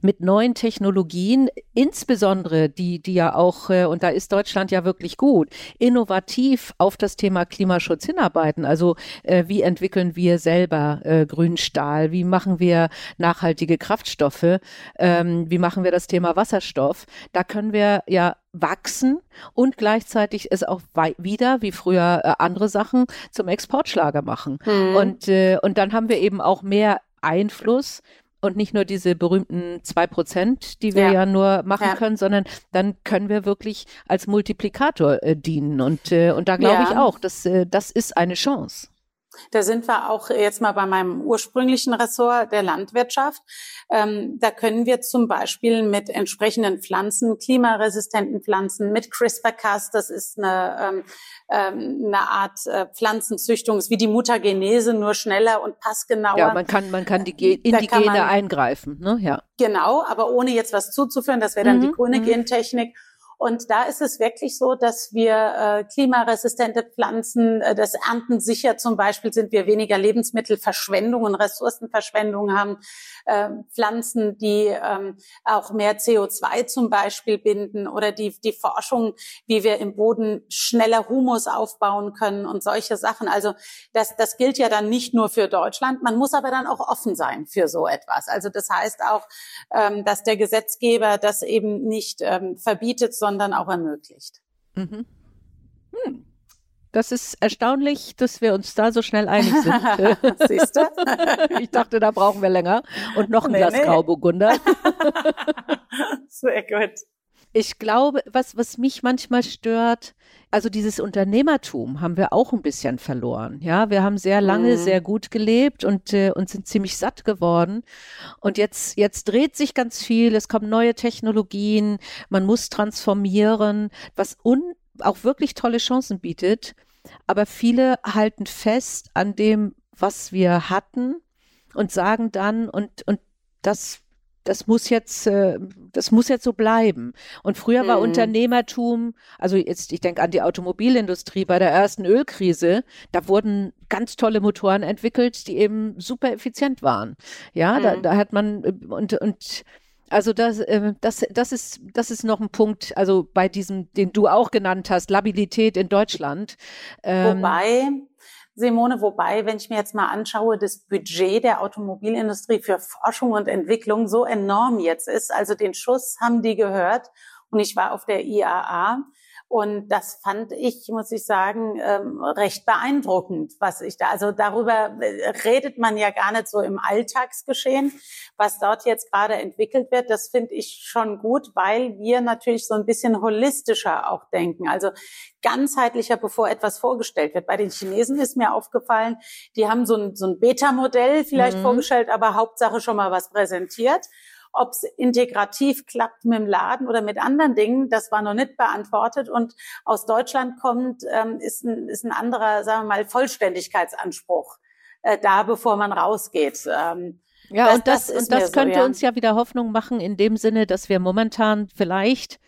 mit neuen Technologien, insbesondere die, die ja auch, äh, und da ist Deutschland ja wirklich gut, innovativ auf das Thema Klimaschutz hinarbeiten. Also äh, wie entwickeln wir selber äh, Grünstahl? Wie machen wir nachhaltige Kraftstoffe? Ähm, wie machen wir das Thema Wasserstoff? Da können wir ja wachsen und gleichzeitig es auch wieder, wie früher äh, andere Sachen, zum Exportschlager machen. Hm. Und, äh, und dann haben wir eben auch mehr Einfluss und nicht nur diese berühmten zwei Prozent, die wir ja, ja nur machen ja. können, sondern dann können wir wirklich als Multiplikator äh, dienen. Und, äh, und da glaube ja. ich auch, dass, äh, das ist eine Chance. Da sind wir auch jetzt mal bei meinem ursprünglichen Ressort der Landwirtschaft. Ähm, da können wir zum Beispiel mit entsprechenden Pflanzen, klimaresistenten Pflanzen, mit CRISPR-Cas, das ist eine, ähm, ähm, eine Art äh, Pflanzenzüchtung, ist wie die Mutagenese, nur schneller und passgenauer. Ja, man kann, man kann die Ge in da die Gene man, eingreifen, ne? Ja. Genau, aber ohne jetzt was zuzuführen, das wäre dann mhm. die grüne mhm. Gentechnik. Und da ist es wirklich so, dass wir äh, klimaresistente Pflanzen, äh, das Ernten sicher zum Beispiel sind wir weniger Lebensmittelverschwendung und Ressourcenverschwendung haben, äh, Pflanzen, die ähm, auch mehr CO2 zum Beispiel binden oder die, die Forschung, wie wir im Boden schneller Humus aufbauen können und solche Sachen. Also das, das gilt ja dann nicht nur für Deutschland. Man muss aber dann auch offen sein für so etwas. Also das heißt auch, ähm, dass der Gesetzgeber das eben nicht ähm, verbietet, sondern auch ermöglicht. Mhm. Hm. Das ist erstaunlich, dass wir uns da so schnell einig sind. Siehst du? ich dachte, da brauchen wir länger. Und noch ein nee, Glas nee. Grauburgunder. Sehr gut. Ich glaube, was, was mich manchmal stört, also dieses Unternehmertum haben wir auch ein bisschen verloren. Ja, wir haben sehr lange mhm. sehr gut gelebt und, äh, und sind ziemlich satt geworden. Und jetzt, jetzt dreht sich ganz viel. Es kommen neue Technologien. Man muss transformieren, was un, auch wirklich tolle Chancen bietet. Aber viele halten fest an dem, was wir hatten und sagen dann, und, und das das muss jetzt, äh, das muss jetzt so bleiben. Und früher war mhm. Unternehmertum, also jetzt, ich denke an die Automobilindustrie bei der ersten Ölkrise, da wurden ganz tolle Motoren entwickelt, die eben super effizient waren. Ja, mhm. da, da hat man und, und also das, äh, das, das ist, das ist noch ein Punkt, also bei diesem, den du auch genannt hast, Labilität in Deutschland. Ähm, Wobei, Simone, wobei, wenn ich mir jetzt mal anschaue, das Budget der Automobilindustrie für Forschung und Entwicklung so enorm jetzt ist. Also den Schuss haben die gehört. Und ich war auf der IAA und das fand ich, muss ich sagen, ähm, recht beeindruckend, was ich da, also darüber äh, redet man ja gar nicht so im Alltagsgeschehen, was dort jetzt gerade entwickelt wird. Das finde ich schon gut, weil wir natürlich so ein bisschen holistischer auch denken. Also ganzheitlicher, bevor etwas vorgestellt wird. Bei den Chinesen ist mir aufgefallen, die haben so ein, so ein Beta-Modell vielleicht mhm. vorgestellt, aber Hauptsache schon mal was präsentiert. Ob es integrativ klappt mit dem Laden oder mit anderen Dingen, das war noch nicht beantwortet. Und aus Deutschland kommt, ähm, ist, ein, ist ein anderer, sagen wir mal, Vollständigkeitsanspruch äh, da, bevor man rausgeht. Ähm, ja, das, und das, das, und das könnte so, ja. uns ja wieder Hoffnung machen in dem Sinne, dass wir momentan vielleicht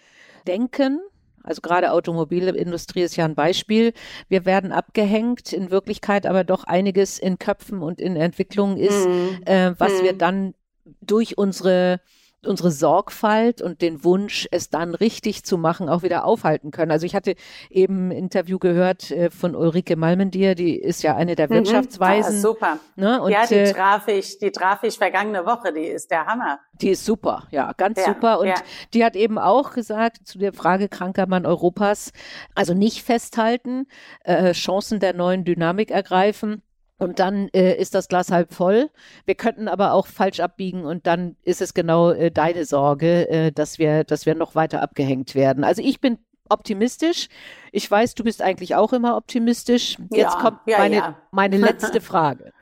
denken, also gerade Automobilindustrie ist ja ein Beispiel. Wir werden abgehängt, in Wirklichkeit aber doch einiges in Köpfen und in Entwicklung ist, mm. äh, was mm. wir mhm. dann durch unsere unsere Sorgfalt und den Wunsch, es dann richtig zu machen, auch wieder aufhalten können. Also ich hatte eben ein Interview gehört äh, von Ulrike Malmendier, die ist ja eine der mhm. Wirtschaftsweisen. Ah, super. Ne? Und, ja, die äh, traf ich, die traf ich vergangene Woche, die ist der Hammer. Die ist super, ja, ganz ja, super. Und ja. die hat eben auch gesagt zu der Frage kranker Mann Europas, also nicht festhalten, äh, Chancen der neuen Dynamik ergreifen und dann äh, ist das Glas halb voll. Wir könnten aber auch falsch abbiegen und dann ist es genau äh, deine Sorge, äh, dass wir, dass wir noch weiter abgehängt werden. Also ich bin optimistisch. Ich weiß, du bist eigentlich auch immer optimistisch. Jetzt ja, kommt ja, meine, ja. meine letzte Frage.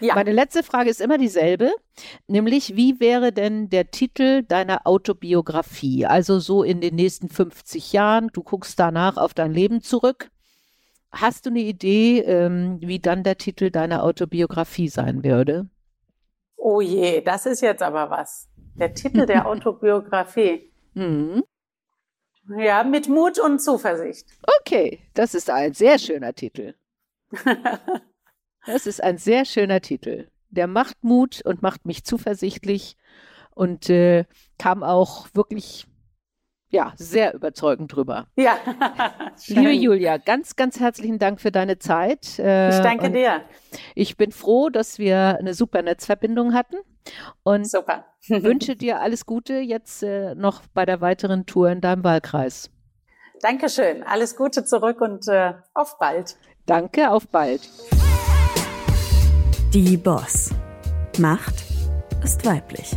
Ja. Meine letzte Frage ist immer dieselbe, nämlich wie wäre denn der Titel deiner Autobiografie? Also so in den nächsten 50 Jahren, du guckst danach auf dein Leben zurück. Hast du eine Idee, ähm, wie dann der Titel deiner Autobiografie sein würde? Oh je, das ist jetzt aber was. Der Titel der Autobiografie. Mhm. Ja, mit Mut und Zuversicht. Okay, das ist ein sehr schöner Titel. das ist ein sehr schöner Titel. Der macht Mut und macht mich zuversichtlich und äh, kam auch wirklich ja, sehr überzeugend drüber. Ja. Liebe Julia, ganz, ganz herzlichen Dank für deine Zeit. Äh, ich danke dir. Ich bin froh, dass wir eine super Netzverbindung hatten und super. wünsche dir alles Gute jetzt äh, noch bei der weiteren Tour in deinem Wahlkreis. Dankeschön. Alles Gute zurück und äh, auf bald. Danke, auf bald. Die Boss. Macht ist weiblich.